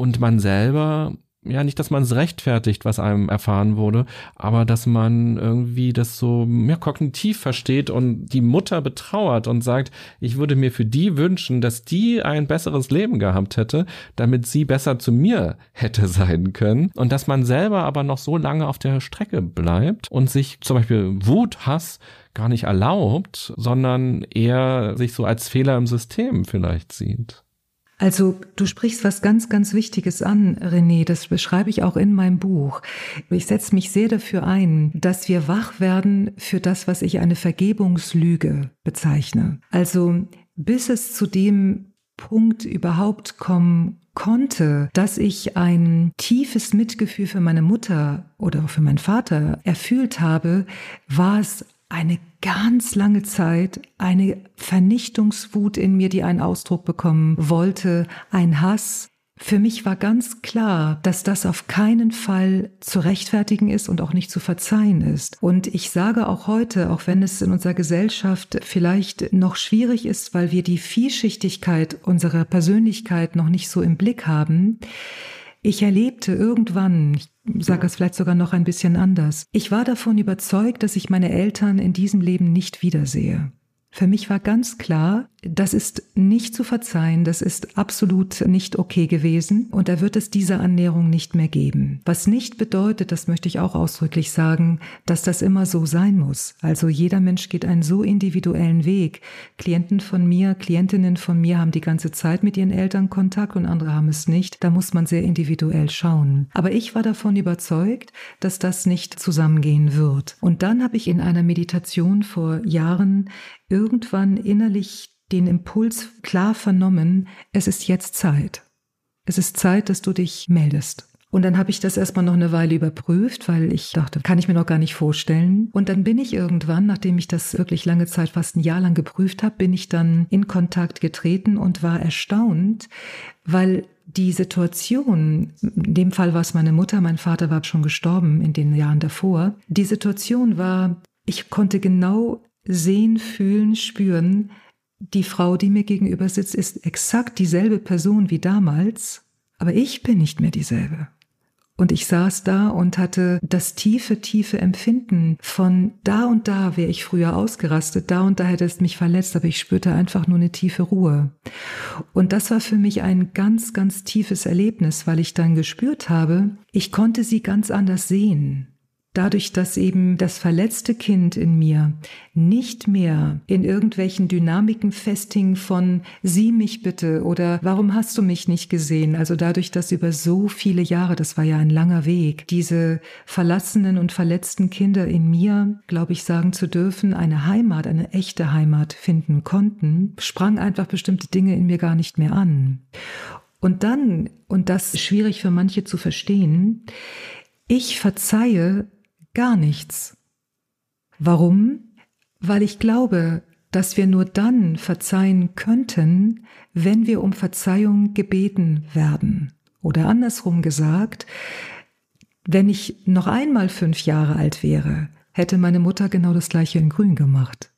und man selber ja, nicht, dass man es rechtfertigt, was einem erfahren wurde, aber dass man irgendwie das so ja, kognitiv versteht und die Mutter betrauert und sagt, ich würde mir für die wünschen, dass die ein besseres Leben gehabt hätte, damit sie besser zu mir hätte sein können. Und dass man selber aber noch so lange auf der Strecke bleibt und sich zum Beispiel Wut, Hass gar nicht erlaubt, sondern eher sich so als Fehler im System vielleicht sieht. Also du sprichst was ganz, ganz Wichtiges an, René. Das beschreibe ich auch in meinem Buch. Ich setze mich sehr dafür ein, dass wir wach werden für das, was ich eine Vergebungslüge bezeichne. Also bis es zu dem Punkt überhaupt kommen konnte, dass ich ein tiefes Mitgefühl für meine Mutter oder für meinen Vater erfüllt habe, war es eine ganz lange Zeit eine Vernichtungswut in mir, die einen Ausdruck bekommen wollte, ein Hass. Für mich war ganz klar, dass das auf keinen Fall zu rechtfertigen ist und auch nicht zu verzeihen ist. Und ich sage auch heute, auch wenn es in unserer Gesellschaft vielleicht noch schwierig ist, weil wir die Vielschichtigkeit unserer Persönlichkeit noch nicht so im Blick haben, ich erlebte irgendwann, ich sage es vielleicht sogar noch ein bisschen anders, ich war davon überzeugt, dass ich meine Eltern in diesem Leben nicht wiedersehe. Für mich war ganz klar, das ist nicht zu verzeihen, das ist absolut nicht okay gewesen und da wird es diese Annäherung nicht mehr geben. Was nicht bedeutet, das möchte ich auch ausdrücklich sagen, dass das immer so sein muss. Also jeder Mensch geht einen so individuellen Weg. Klienten von mir, Klientinnen von mir haben die ganze Zeit mit ihren Eltern Kontakt und andere haben es nicht. Da muss man sehr individuell schauen. Aber ich war davon überzeugt, dass das nicht zusammengehen wird. Und dann habe ich in einer Meditation vor Jahren irgendwann innerlich den Impuls klar vernommen, es ist jetzt Zeit. Es ist Zeit, dass du dich meldest. Und dann habe ich das erstmal noch eine Weile überprüft, weil ich dachte, kann ich mir noch gar nicht vorstellen. Und dann bin ich irgendwann, nachdem ich das wirklich lange Zeit, fast ein Jahr lang geprüft habe, bin ich dann in Kontakt getreten und war erstaunt, weil die Situation, in dem Fall war es meine Mutter, mein Vater war schon gestorben in den Jahren davor, die Situation war, ich konnte genau sehen, fühlen, spüren, die Frau, die mir gegenüber sitzt, ist exakt dieselbe Person wie damals, aber ich bin nicht mehr dieselbe. Und ich saß da und hatte das tiefe, tiefe Empfinden von da und da wäre ich früher ausgerastet, da und da hätte es mich verletzt, aber ich spürte einfach nur eine tiefe Ruhe. Und das war für mich ein ganz, ganz tiefes Erlebnis, weil ich dann gespürt habe, ich konnte sie ganz anders sehen. Dadurch, dass eben das verletzte Kind in mir nicht mehr in irgendwelchen Dynamiken festhing von sieh mich bitte oder warum hast du mich nicht gesehen? Also dadurch, dass über so viele Jahre, das war ja ein langer Weg, diese verlassenen und verletzten Kinder in mir, glaube ich, sagen zu dürfen, eine Heimat, eine echte Heimat finden konnten, sprang einfach bestimmte Dinge in mir gar nicht mehr an. Und dann, und das ist schwierig für manche zu verstehen, ich verzeihe gar nichts. Warum? Weil ich glaube, dass wir nur dann verzeihen könnten, wenn wir um Verzeihung gebeten werden. Oder andersrum gesagt, wenn ich noch einmal fünf Jahre alt wäre, hätte meine Mutter genau das gleiche in Grün gemacht.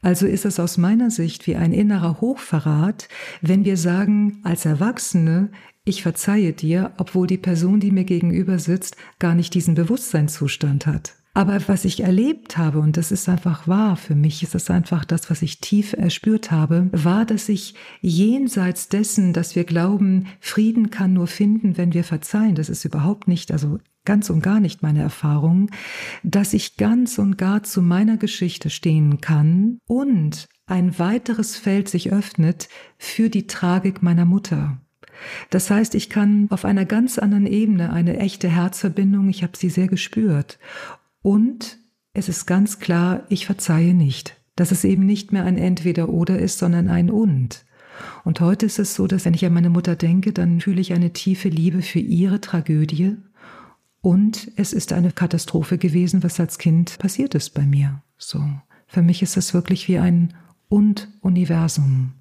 Also ist es aus meiner Sicht wie ein innerer Hochverrat, wenn wir sagen, als Erwachsene, ich verzeihe dir, obwohl die Person, die mir gegenüber sitzt, gar nicht diesen Bewusstseinszustand hat. Aber was ich erlebt habe, und das ist einfach wahr für mich, ist das einfach das, was ich tief erspürt habe, war, dass ich jenseits dessen, dass wir glauben, Frieden kann nur finden, wenn wir verzeihen, das ist überhaupt nicht, also ganz und gar nicht meine Erfahrung, dass ich ganz und gar zu meiner Geschichte stehen kann und ein weiteres Feld sich öffnet für die Tragik meiner Mutter. Das heißt, ich kann auf einer ganz anderen Ebene eine echte Herzverbindung, ich habe sie sehr gespürt. Und es ist ganz klar, ich verzeihe nicht. Dass es eben nicht mehr ein Entweder-Oder ist, sondern ein Und. Und heute ist es so, dass wenn ich an meine Mutter denke, dann fühle ich eine tiefe Liebe für ihre Tragödie. Und es ist eine Katastrophe gewesen, was als Kind passiert ist bei mir. So. Für mich ist es wirklich wie ein Und-Universum.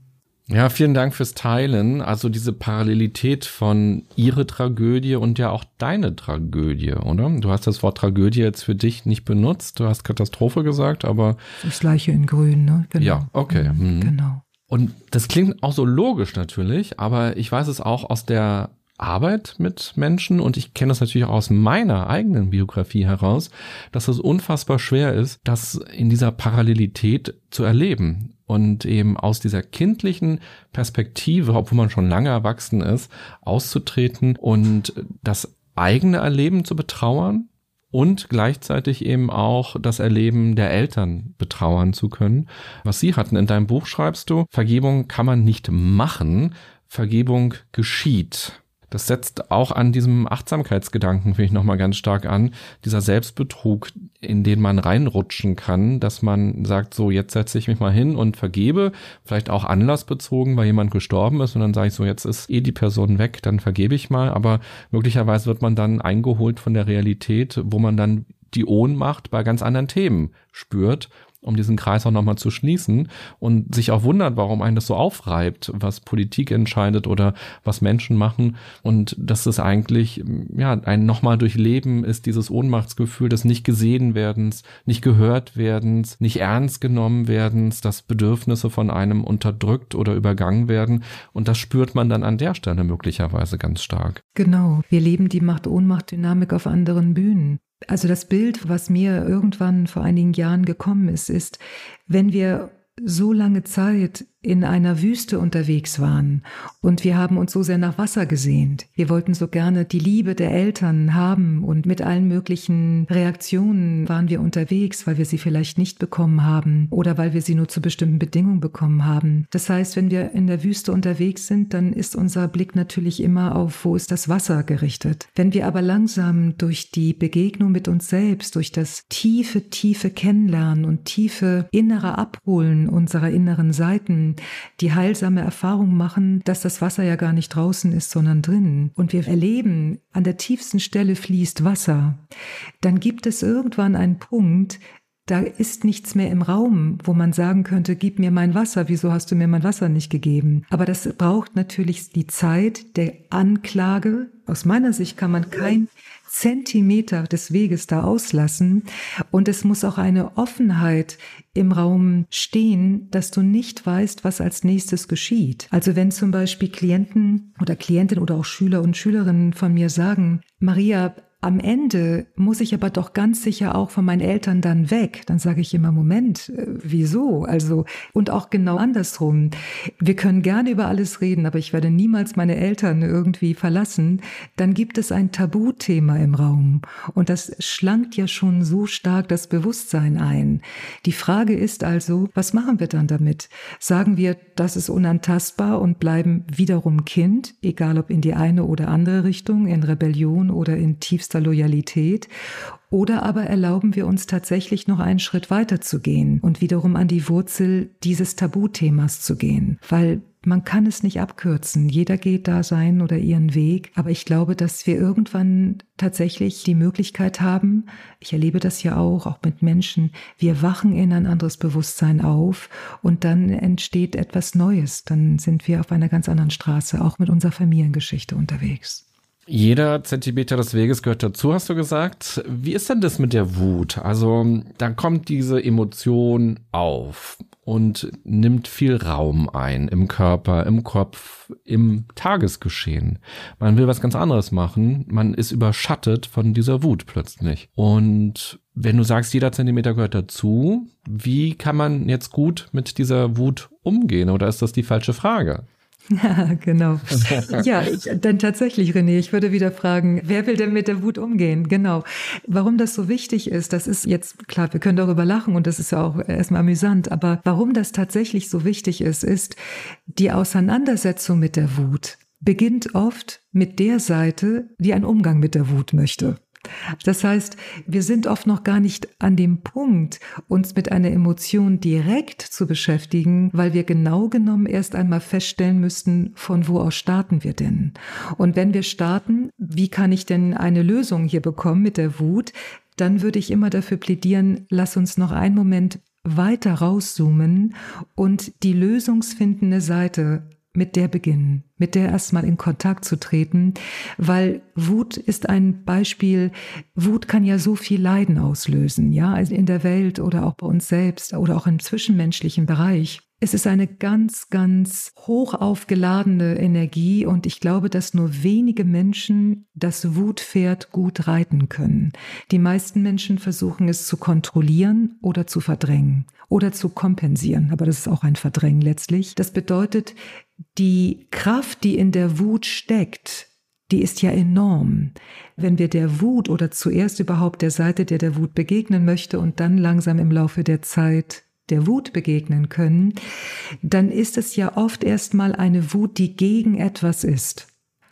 Ja, vielen Dank fürs Teilen. Also diese Parallelität von ihre Tragödie und ja auch deine Tragödie, oder? Du hast das Wort Tragödie jetzt für dich nicht benutzt. Du hast Katastrophe gesagt, aber. Das gleiche in Grün, ne? Genau. Ja, okay. Mhm. Genau. Und das klingt auch so logisch natürlich, aber ich weiß es auch aus der Arbeit mit Menschen und ich kenne das natürlich auch aus meiner eigenen Biografie heraus, dass es unfassbar schwer ist, das in dieser Parallelität zu erleben und eben aus dieser kindlichen Perspektive, obwohl man schon lange erwachsen ist, auszutreten und das eigene Erleben zu betrauern und gleichzeitig eben auch das Erleben der Eltern betrauern zu können. Was Sie hatten in deinem Buch schreibst du, Vergebung kann man nicht machen, Vergebung geschieht. Das setzt auch an diesem Achtsamkeitsgedanken, finde ich, nochmal ganz stark an. Dieser Selbstbetrug, in den man reinrutschen kann, dass man sagt, so, jetzt setze ich mich mal hin und vergebe, vielleicht auch anlassbezogen, weil jemand gestorben ist und dann sage ich so, jetzt ist eh die Person weg, dann vergebe ich mal, aber möglicherweise wird man dann eingeholt von der Realität, wo man dann die Ohnmacht bei ganz anderen Themen spürt um diesen Kreis auch nochmal zu schließen und sich auch wundert, warum einen das so aufreibt, was Politik entscheidet oder was Menschen machen und dass es eigentlich, ja, ein nochmal durchleben ist, dieses Ohnmachtsgefühl des nicht gesehen werdens, nicht gehört werdens, nicht ernst genommen werdens, dass Bedürfnisse von einem unterdrückt oder übergangen werden und das spürt man dann an der Stelle möglicherweise ganz stark. Genau, wir leben die Macht-Ohnmacht-Dynamik auf anderen Bühnen. Also das Bild, was mir irgendwann vor einigen Jahren gekommen ist, ist, wenn wir so lange Zeit in einer Wüste unterwegs waren und wir haben uns so sehr nach Wasser gesehnt. Wir wollten so gerne die Liebe der Eltern haben und mit allen möglichen Reaktionen waren wir unterwegs, weil wir sie vielleicht nicht bekommen haben oder weil wir sie nur zu bestimmten Bedingungen bekommen haben. Das heißt, wenn wir in der Wüste unterwegs sind, dann ist unser Blick natürlich immer auf, wo ist das Wasser gerichtet. Wenn wir aber langsam durch die Begegnung mit uns selbst, durch das tiefe, tiefe Kennenlernen und tiefe innere Abholen unserer inneren Seiten die heilsame Erfahrung machen, dass das Wasser ja gar nicht draußen ist, sondern drinnen. Und wir erleben, an der tiefsten Stelle fließt Wasser. Dann gibt es irgendwann einen Punkt, da ist nichts mehr im Raum, wo man sagen könnte, gib mir mein Wasser, wieso hast du mir mein Wasser nicht gegeben? Aber das braucht natürlich die Zeit der Anklage. Aus meiner Sicht kann man kein Zentimeter des Weges da auslassen. Und es muss auch eine Offenheit im Raum stehen, dass du nicht weißt, was als nächstes geschieht. Also wenn zum Beispiel Klienten oder Klientinnen oder auch Schüler und Schülerinnen von mir sagen, Maria, am Ende muss ich aber doch ganz sicher auch von meinen Eltern dann weg. Dann sage ich immer, Moment, äh, wieso? Also, und auch genau andersrum. Wir können gerne über alles reden, aber ich werde niemals meine Eltern irgendwie verlassen. Dann gibt es ein Tabuthema im Raum. Und das schlankt ja schon so stark das Bewusstsein ein. Die Frage ist also, was machen wir dann damit? Sagen wir, das ist unantastbar und bleiben wiederum Kind, egal ob in die eine oder andere Richtung, in Rebellion oder in tiefster tiefster Loyalität oder aber erlauben wir uns tatsächlich noch einen Schritt weiter zu gehen und wiederum an die Wurzel dieses Tabuthemas zu gehen, weil man kann es nicht abkürzen. Jeder geht da seinen oder ihren Weg. Aber ich glaube, dass wir irgendwann tatsächlich die Möglichkeit haben, ich erlebe das ja auch, auch mit Menschen, wir wachen in ein anderes Bewusstsein auf und dann entsteht etwas Neues. Dann sind wir auf einer ganz anderen Straße, auch mit unserer Familiengeschichte unterwegs. Jeder Zentimeter des Weges gehört dazu, hast du gesagt. Wie ist denn das mit der Wut? Also, da kommt diese Emotion auf und nimmt viel Raum ein im Körper, im Kopf, im Tagesgeschehen. Man will was ganz anderes machen. Man ist überschattet von dieser Wut plötzlich. Und wenn du sagst, jeder Zentimeter gehört dazu, wie kann man jetzt gut mit dieser Wut umgehen? Oder ist das die falsche Frage? Ja, genau. Ja, ich, dann tatsächlich, René, ich würde wieder fragen, wer will denn mit der Wut umgehen? Genau. Warum das so wichtig ist, das ist jetzt klar, wir können darüber lachen und das ist ja auch erstmal amüsant, aber warum das tatsächlich so wichtig ist, ist die Auseinandersetzung mit der Wut beginnt oft mit der Seite, die einen Umgang mit der Wut möchte. Das heißt, wir sind oft noch gar nicht an dem Punkt, uns mit einer Emotion direkt zu beschäftigen, weil wir genau genommen erst einmal feststellen müssten, von wo aus starten wir denn? Und wenn wir starten, wie kann ich denn eine Lösung hier bekommen mit der Wut? Dann würde ich immer dafür plädieren, lass uns noch einen Moment weiter rauszoomen und die lösungsfindende Seite mit der beginnen, mit der erstmal in Kontakt zu treten, weil Wut ist ein Beispiel, Wut kann ja so viel Leiden auslösen, ja, in der Welt oder auch bei uns selbst oder auch im zwischenmenschlichen Bereich. Es ist eine ganz, ganz hoch aufgeladene Energie und ich glaube, dass nur wenige Menschen das Wutpferd gut reiten können. Die meisten Menschen versuchen es zu kontrollieren oder zu verdrängen oder zu kompensieren, aber das ist auch ein Verdrängen letztlich. Das bedeutet, die Kraft, die in der Wut steckt, die ist ja enorm. Wenn wir der Wut oder zuerst überhaupt der Seite, der der Wut begegnen möchte und dann langsam im Laufe der Zeit der Wut begegnen können, dann ist es ja oft erstmal eine Wut, die gegen etwas ist.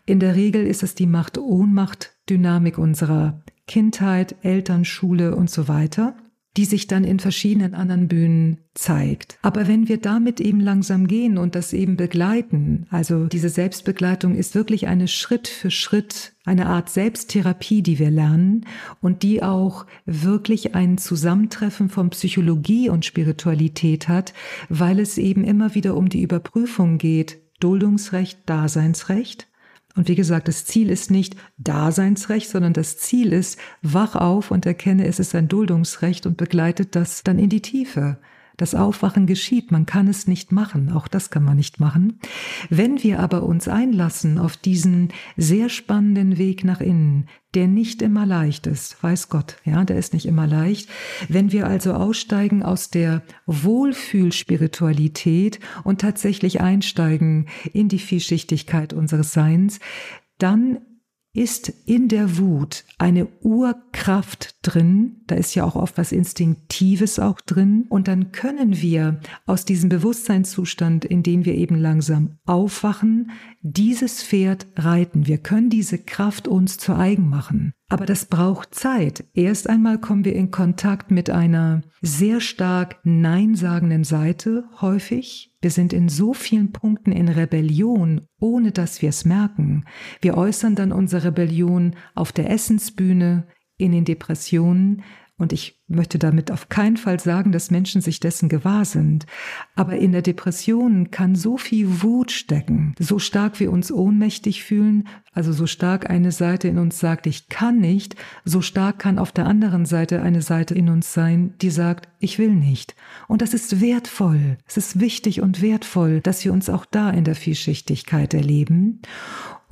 In der Regel ist es die Macht-Ohnmacht-Dynamik unserer Kindheit, Eltern, Schule und so weiter die sich dann in verschiedenen anderen Bühnen zeigt. Aber wenn wir damit eben langsam gehen und das eben begleiten, also diese Selbstbegleitung ist wirklich eine Schritt für Schritt, eine Art Selbsttherapie, die wir lernen und die auch wirklich ein Zusammentreffen von Psychologie und Spiritualität hat, weil es eben immer wieder um die Überprüfung geht, Duldungsrecht, Daseinsrecht, und wie gesagt, das Ziel ist nicht Daseinsrecht, sondern das Ziel ist, wach auf und erkenne, es ist ein Duldungsrecht und begleitet das dann in die Tiefe. Das Aufwachen geschieht, man kann es nicht machen, auch das kann man nicht machen. Wenn wir aber uns einlassen auf diesen sehr spannenden Weg nach innen, der nicht immer leicht ist, weiß Gott, ja, der ist nicht immer leicht. Wenn wir also aussteigen aus der Wohlfühlspiritualität und tatsächlich einsteigen in die Vielschichtigkeit unseres Seins, dann ist in der Wut eine Urkraft drin, da ist ja auch oft was Instinktives auch drin, und dann können wir aus diesem Bewusstseinszustand, in dem wir eben langsam aufwachen, dieses Pferd reiten. Wir können diese Kraft uns zu eigen machen. Aber das braucht Zeit. Erst einmal kommen wir in Kontakt mit einer sehr stark Nein sagenden Seite häufig. Wir sind in so vielen Punkten in Rebellion, ohne dass wir es merken. Wir äußern dann unsere Rebellion auf der Essensbühne, in den Depressionen, und ich möchte damit auf keinen Fall sagen, dass Menschen sich dessen gewahr sind. Aber in der Depression kann so viel Wut stecken, so stark wir uns ohnmächtig fühlen, also so stark eine Seite in uns sagt, ich kann nicht, so stark kann auf der anderen Seite eine Seite in uns sein, die sagt, ich will nicht. Und das ist wertvoll. Es ist wichtig und wertvoll, dass wir uns auch da in der Vielschichtigkeit erleben.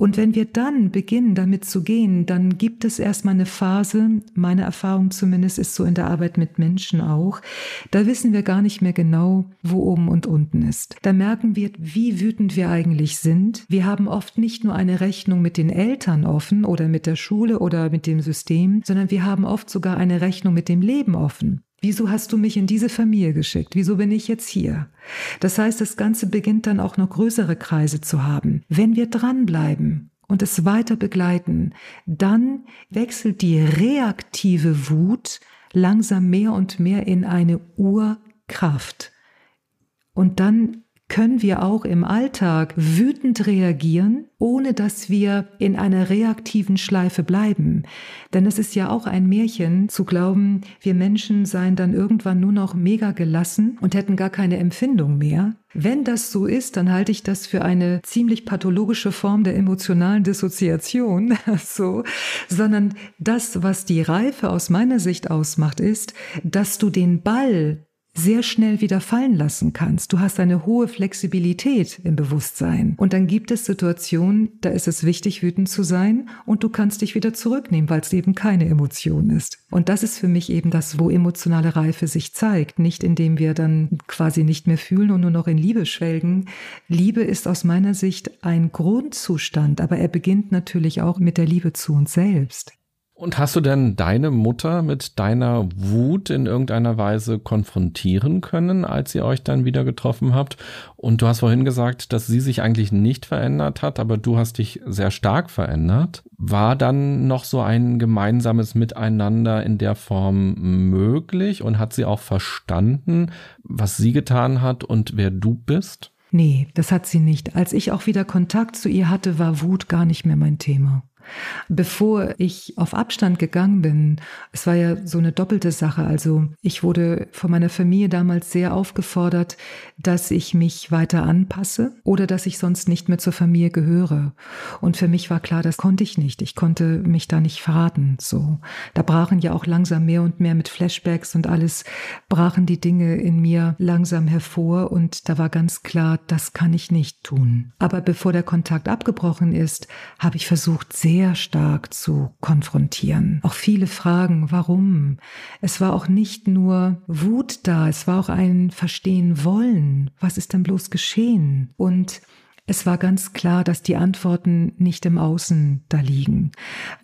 Und wenn wir dann beginnen, damit zu gehen, dann gibt es erstmal eine Phase, meine Erfahrung zumindest ist so in der Arbeit mit Menschen auch, da wissen wir gar nicht mehr genau, wo oben und unten ist. Da merken wir, wie wütend wir eigentlich sind. Wir haben oft nicht nur eine Rechnung mit den Eltern offen oder mit der Schule oder mit dem System, sondern wir haben oft sogar eine Rechnung mit dem Leben offen. Wieso hast du mich in diese Familie geschickt? Wieso bin ich jetzt hier? Das heißt, das Ganze beginnt dann auch noch größere Kreise zu haben. Wenn wir dranbleiben und es weiter begleiten, dann wechselt die reaktive Wut langsam mehr und mehr in eine Urkraft. Und dann können wir auch im Alltag wütend reagieren, ohne dass wir in einer reaktiven Schleife bleiben. Denn es ist ja auch ein Märchen zu glauben, wir Menschen seien dann irgendwann nur noch mega gelassen und hätten gar keine Empfindung mehr. Wenn das so ist, dann halte ich das für eine ziemlich pathologische Form der emotionalen Dissoziation, so, sondern das, was die Reife aus meiner Sicht ausmacht, ist, dass du den Ball sehr schnell wieder fallen lassen kannst. Du hast eine hohe Flexibilität im Bewusstsein. Und dann gibt es Situationen, da ist es wichtig, wütend zu sein und du kannst dich wieder zurücknehmen, weil es eben keine Emotion ist. Und das ist für mich eben das, wo emotionale Reife sich zeigt. Nicht indem wir dann quasi nicht mehr fühlen und nur noch in Liebe schwelgen. Liebe ist aus meiner Sicht ein Grundzustand, aber er beginnt natürlich auch mit der Liebe zu uns selbst. Und hast du denn deine Mutter mit deiner Wut in irgendeiner Weise konfrontieren können, als ihr euch dann wieder getroffen habt? Und du hast vorhin gesagt, dass sie sich eigentlich nicht verändert hat, aber du hast dich sehr stark verändert. War dann noch so ein gemeinsames Miteinander in der Form möglich und hat sie auch verstanden, was sie getan hat und wer du bist? Nee, das hat sie nicht. Als ich auch wieder Kontakt zu ihr hatte, war Wut gar nicht mehr mein Thema. Bevor ich auf Abstand gegangen bin, es war ja so eine doppelte Sache. Also ich wurde von meiner Familie damals sehr aufgefordert, dass ich mich weiter anpasse oder dass ich sonst nicht mehr zur Familie gehöre. Und für mich war klar, das konnte ich nicht. Ich konnte mich da nicht verraten. So, da brachen ja auch langsam mehr und mehr mit Flashbacks und alles brachen die Dinge in mir langsam hervor und da war ganz klar, das kann ich nicht tun. Aber bevor der Kontakt abgebrochen ist, habe ich versucht, sehr sehr stark zu konfrontieren. Auch viele Fragen, warum? Es war auch nicht nur Wut da, es war auch ein Verstehen wollen. Was ist denn bloß geschehen? Und es war ganz klar, dass die Antworten nicht im Außen da liegen.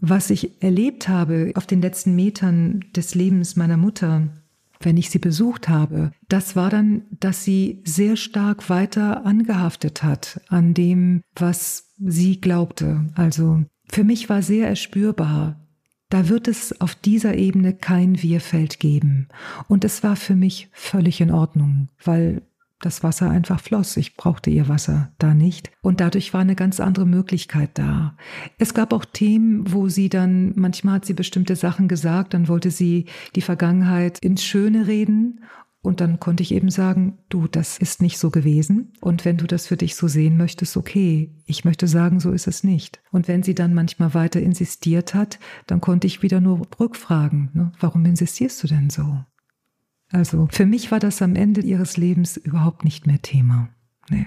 Was ich erlebt habe auf den letzten Metern des Lebens meiner Mutter, wenn ich sie besucht habe, das war dann, dass sie sehr stark weiter angehaftet hat an dem, was sie glaubte. Also für mich war sehr erspürbar, da wird es auf dieser Ebene kein Wir-Feld geben. Und es war für mich völlig in Ordnung, weil das Wasser einfach floss. Ich brauchte ihr Wasser da nicht. Und dadurch war eine ganz andere Möglichkeit da. Es gab auch Themen, wo sie dann, manchmal hat sie bestimmte Sachen gesagt, dann wollte sie die Vergangenheit ins Schöne reden und dann konnte ich eben sagen, du, das ist nicht so gewesen. Und wenn du das für dich so sehen möchtest, okay. Ich möchte sagen, so ist es nicht. Und wenn sie dann manchmal weiter insistiert hat, dann konnte ich wieder nur rückfragen, ne? warum insistierst du denn so? Also für mich war das am Ende ihres Lebens überhaupt nicht mehr Thema. Nee.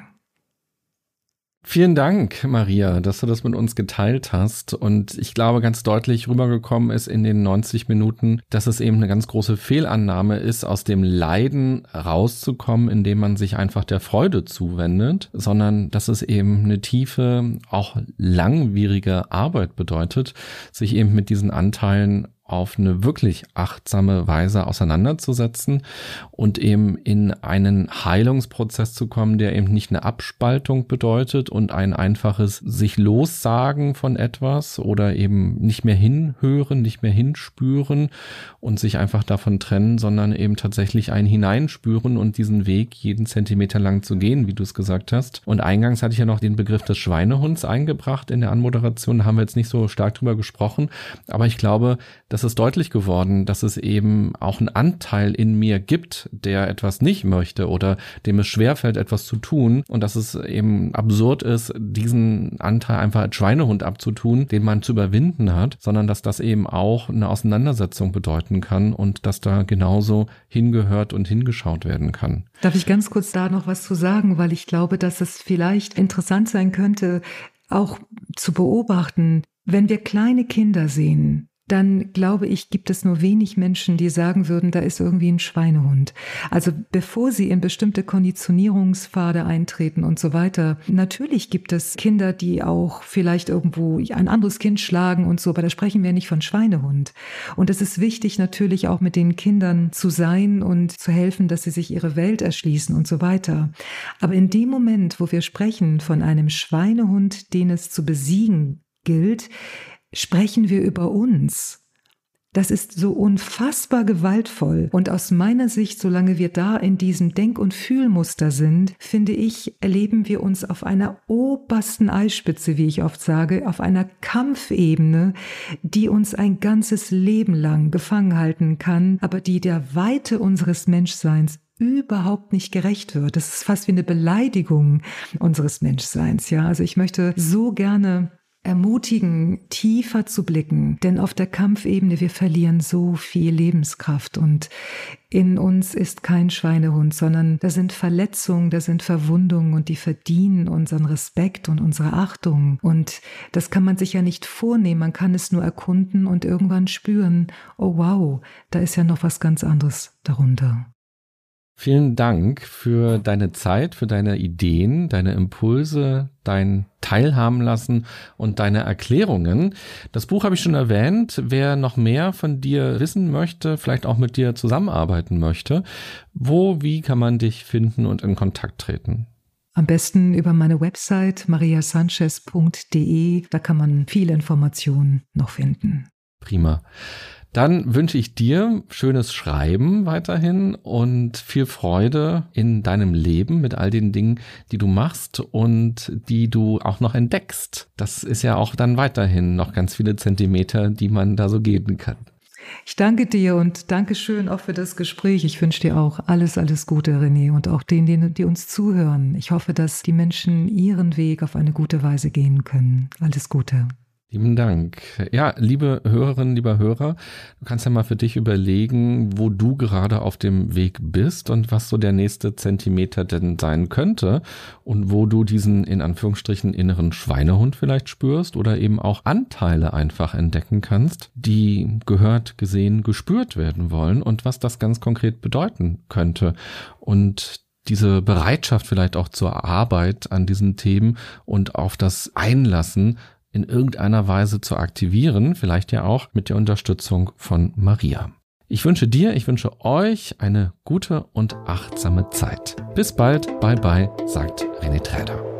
Vielen Dank, Maria, dass du das mit uns geteilt hast. Und ich glaube, ganz deutlich rübergekommen ist in den 90 Minuten, dass es eben eine ganz große Fehlannahme ist, aus dem Leiden rauszukommen, indem man sich einfach der Freude zuwendet, sondern dass es eben eine tiefe, auch langwierige Arbeit bedeutet, sich eben mit diesen Anteilen auf eine wirklich achtsame Weise auseinanderzusetzen und eben in einen Heilungsprozess zu kommen, der eben nicht eine Abspaltung bedeutet und ein einfaches sich lossagen von etwas oder eben nicht mehr hinhören, nicht mehr hinspüren und sich einfach davon trennen, sondern eben tatsächlich ein Hineinspüren und diesen Weg jeden Zentimeter lang zu gehen, wie du es gesagt hast. Und eingangs hatte ich ja noch den Begriff des Schweinehunds eingebracht in der Anmoderation, da haben wir jetzt nicht so stark drüber gesprochen, aber ich glaube, dass das ist deutlich geworden, dass es eben auch einen Anteil in mir gibt, der etwas nicht möchte oder dem es schwerfällt, etwas zu tun. Und dass es eben absurd ist, diesen Anteil einfach als Schweinehund abzutun, den man zu überwinden hat, sondern dass das eben auch eine Auseinandersetzung bedeuten kann und dass da genauso hingehört und hingeschaut werden kann. Darf ich ganz kurz da noch was zu sagen, weil ich glaube, dass es vielleicht interessant sein könnte, auch zu beobachten, wenn wir kleine Kinder sehen, dann glaube ich, gibt es nur wenig Menschen, die sagen würden, da ist irgendwie ein Schweinehund. Also bevor sie in bestimmte Konditionierungspfade eintreten und so weiter, natürlich gibt es Kinder, die auch vielleicht irgendwo ein anderes Kind schlagen und so, aber da sprechen wir nicht von Schweinehund. Und es ist wichtig natürlich auch mit den Kindern zu sein und zu helfen, dass sie sich ihre Welt erschließen und so weiter. Aber in dem Moment, wo wir sprechen von einem Schweinehund, den es zu besiegen gilt, sprechen wir über uns. Das ist so unfassbar gewaltvoll. Und aus meiner Sicht, solange wir da in diesem Denk- und Fühlmuster sind, finde ich, erleben wir uns auf einer obersten Eisspitze, wie ich oft sage, auf einer Kampfebene, die uns ein ganzes Leben lang gefangen halten kann, aber die der Weite unseres Menschseins überhaupt nicht gerecht wird. Das ist fast wie eine Beleidigung unseres Menschseins, ja. Also ich möchte so gerne ermutigen, tiefer zu blicken, denn auf der Kampfebene wir verlieren so viel Lebenskraft und in uns ist kein Schweinehund, sondern da sind Verletzungen, da sind Verwundungen und die verdienen unseren Respekt und unsere Achtung und das kann man sich ja nicht vornehmen, man kann es nur erkunden und irgendwann spüren, oh wow, da ist ja noch was ganz anderes darunter. Vielen Dank für deine Zeit, für deine Ideen, deine Impulse, dein Teilhaben lassen und deine Erklärungen. Das Buch habe ich schon erwähnt. Wer noch mehr von dir wissen möchte, vielleicht auch mit dir zusammenarbeiten möchte, wo, wie kann man dich finden und in Kontakt treten? Am besten über meine Website mariasanchez.de. Da kann man viele Informationen noch finden. Prima. Dann wünsche ich dir schönes Schreiben weiterhin und viel Freude in deinem Leben mit all den Dingen, die du machst und die du auch noch entdeckst. Das ist ja auch dann weiterhin noch ganz viele Zentimeter, die man da so gehen kann. Ich danke dir und danke schön auch für das Gespräch. Ich wünsche dir auch alles, alles Gute, René, und auch denen, die uns zuhören. Ich hoffe, dass die Menschen ihren Weg auf eine gute Weise gehen können. Alles Gute. Lieben Dank. Ja, liebe Hörerinnen, lieber Hörer, du kannst ja mal für dich überlegen, wo du gerade auf dem Weg bist und was so der nächste Zentimeter denn sein könnte und wo du diesen in Anführungsstrichen inneren Schweinehund vielleicht spürst oder eben auch Anteile einfach entdecken kannst, die gehört, gesehen, gespürt werden wollen und was das ganz konkret bedeuten könnte. Und diese Bereitschaft vielleicht auch zur Arbeit an diesen Themen und auf das Einlassen in irgendeiner Weise zu aktivieren, vielleicht ja auch mit der Unterstützung von Maria. Ich wünsche dir, ich wünsche euch eine gute und achtsame Zeit. Bis bald, bye bye, sagt René Träder.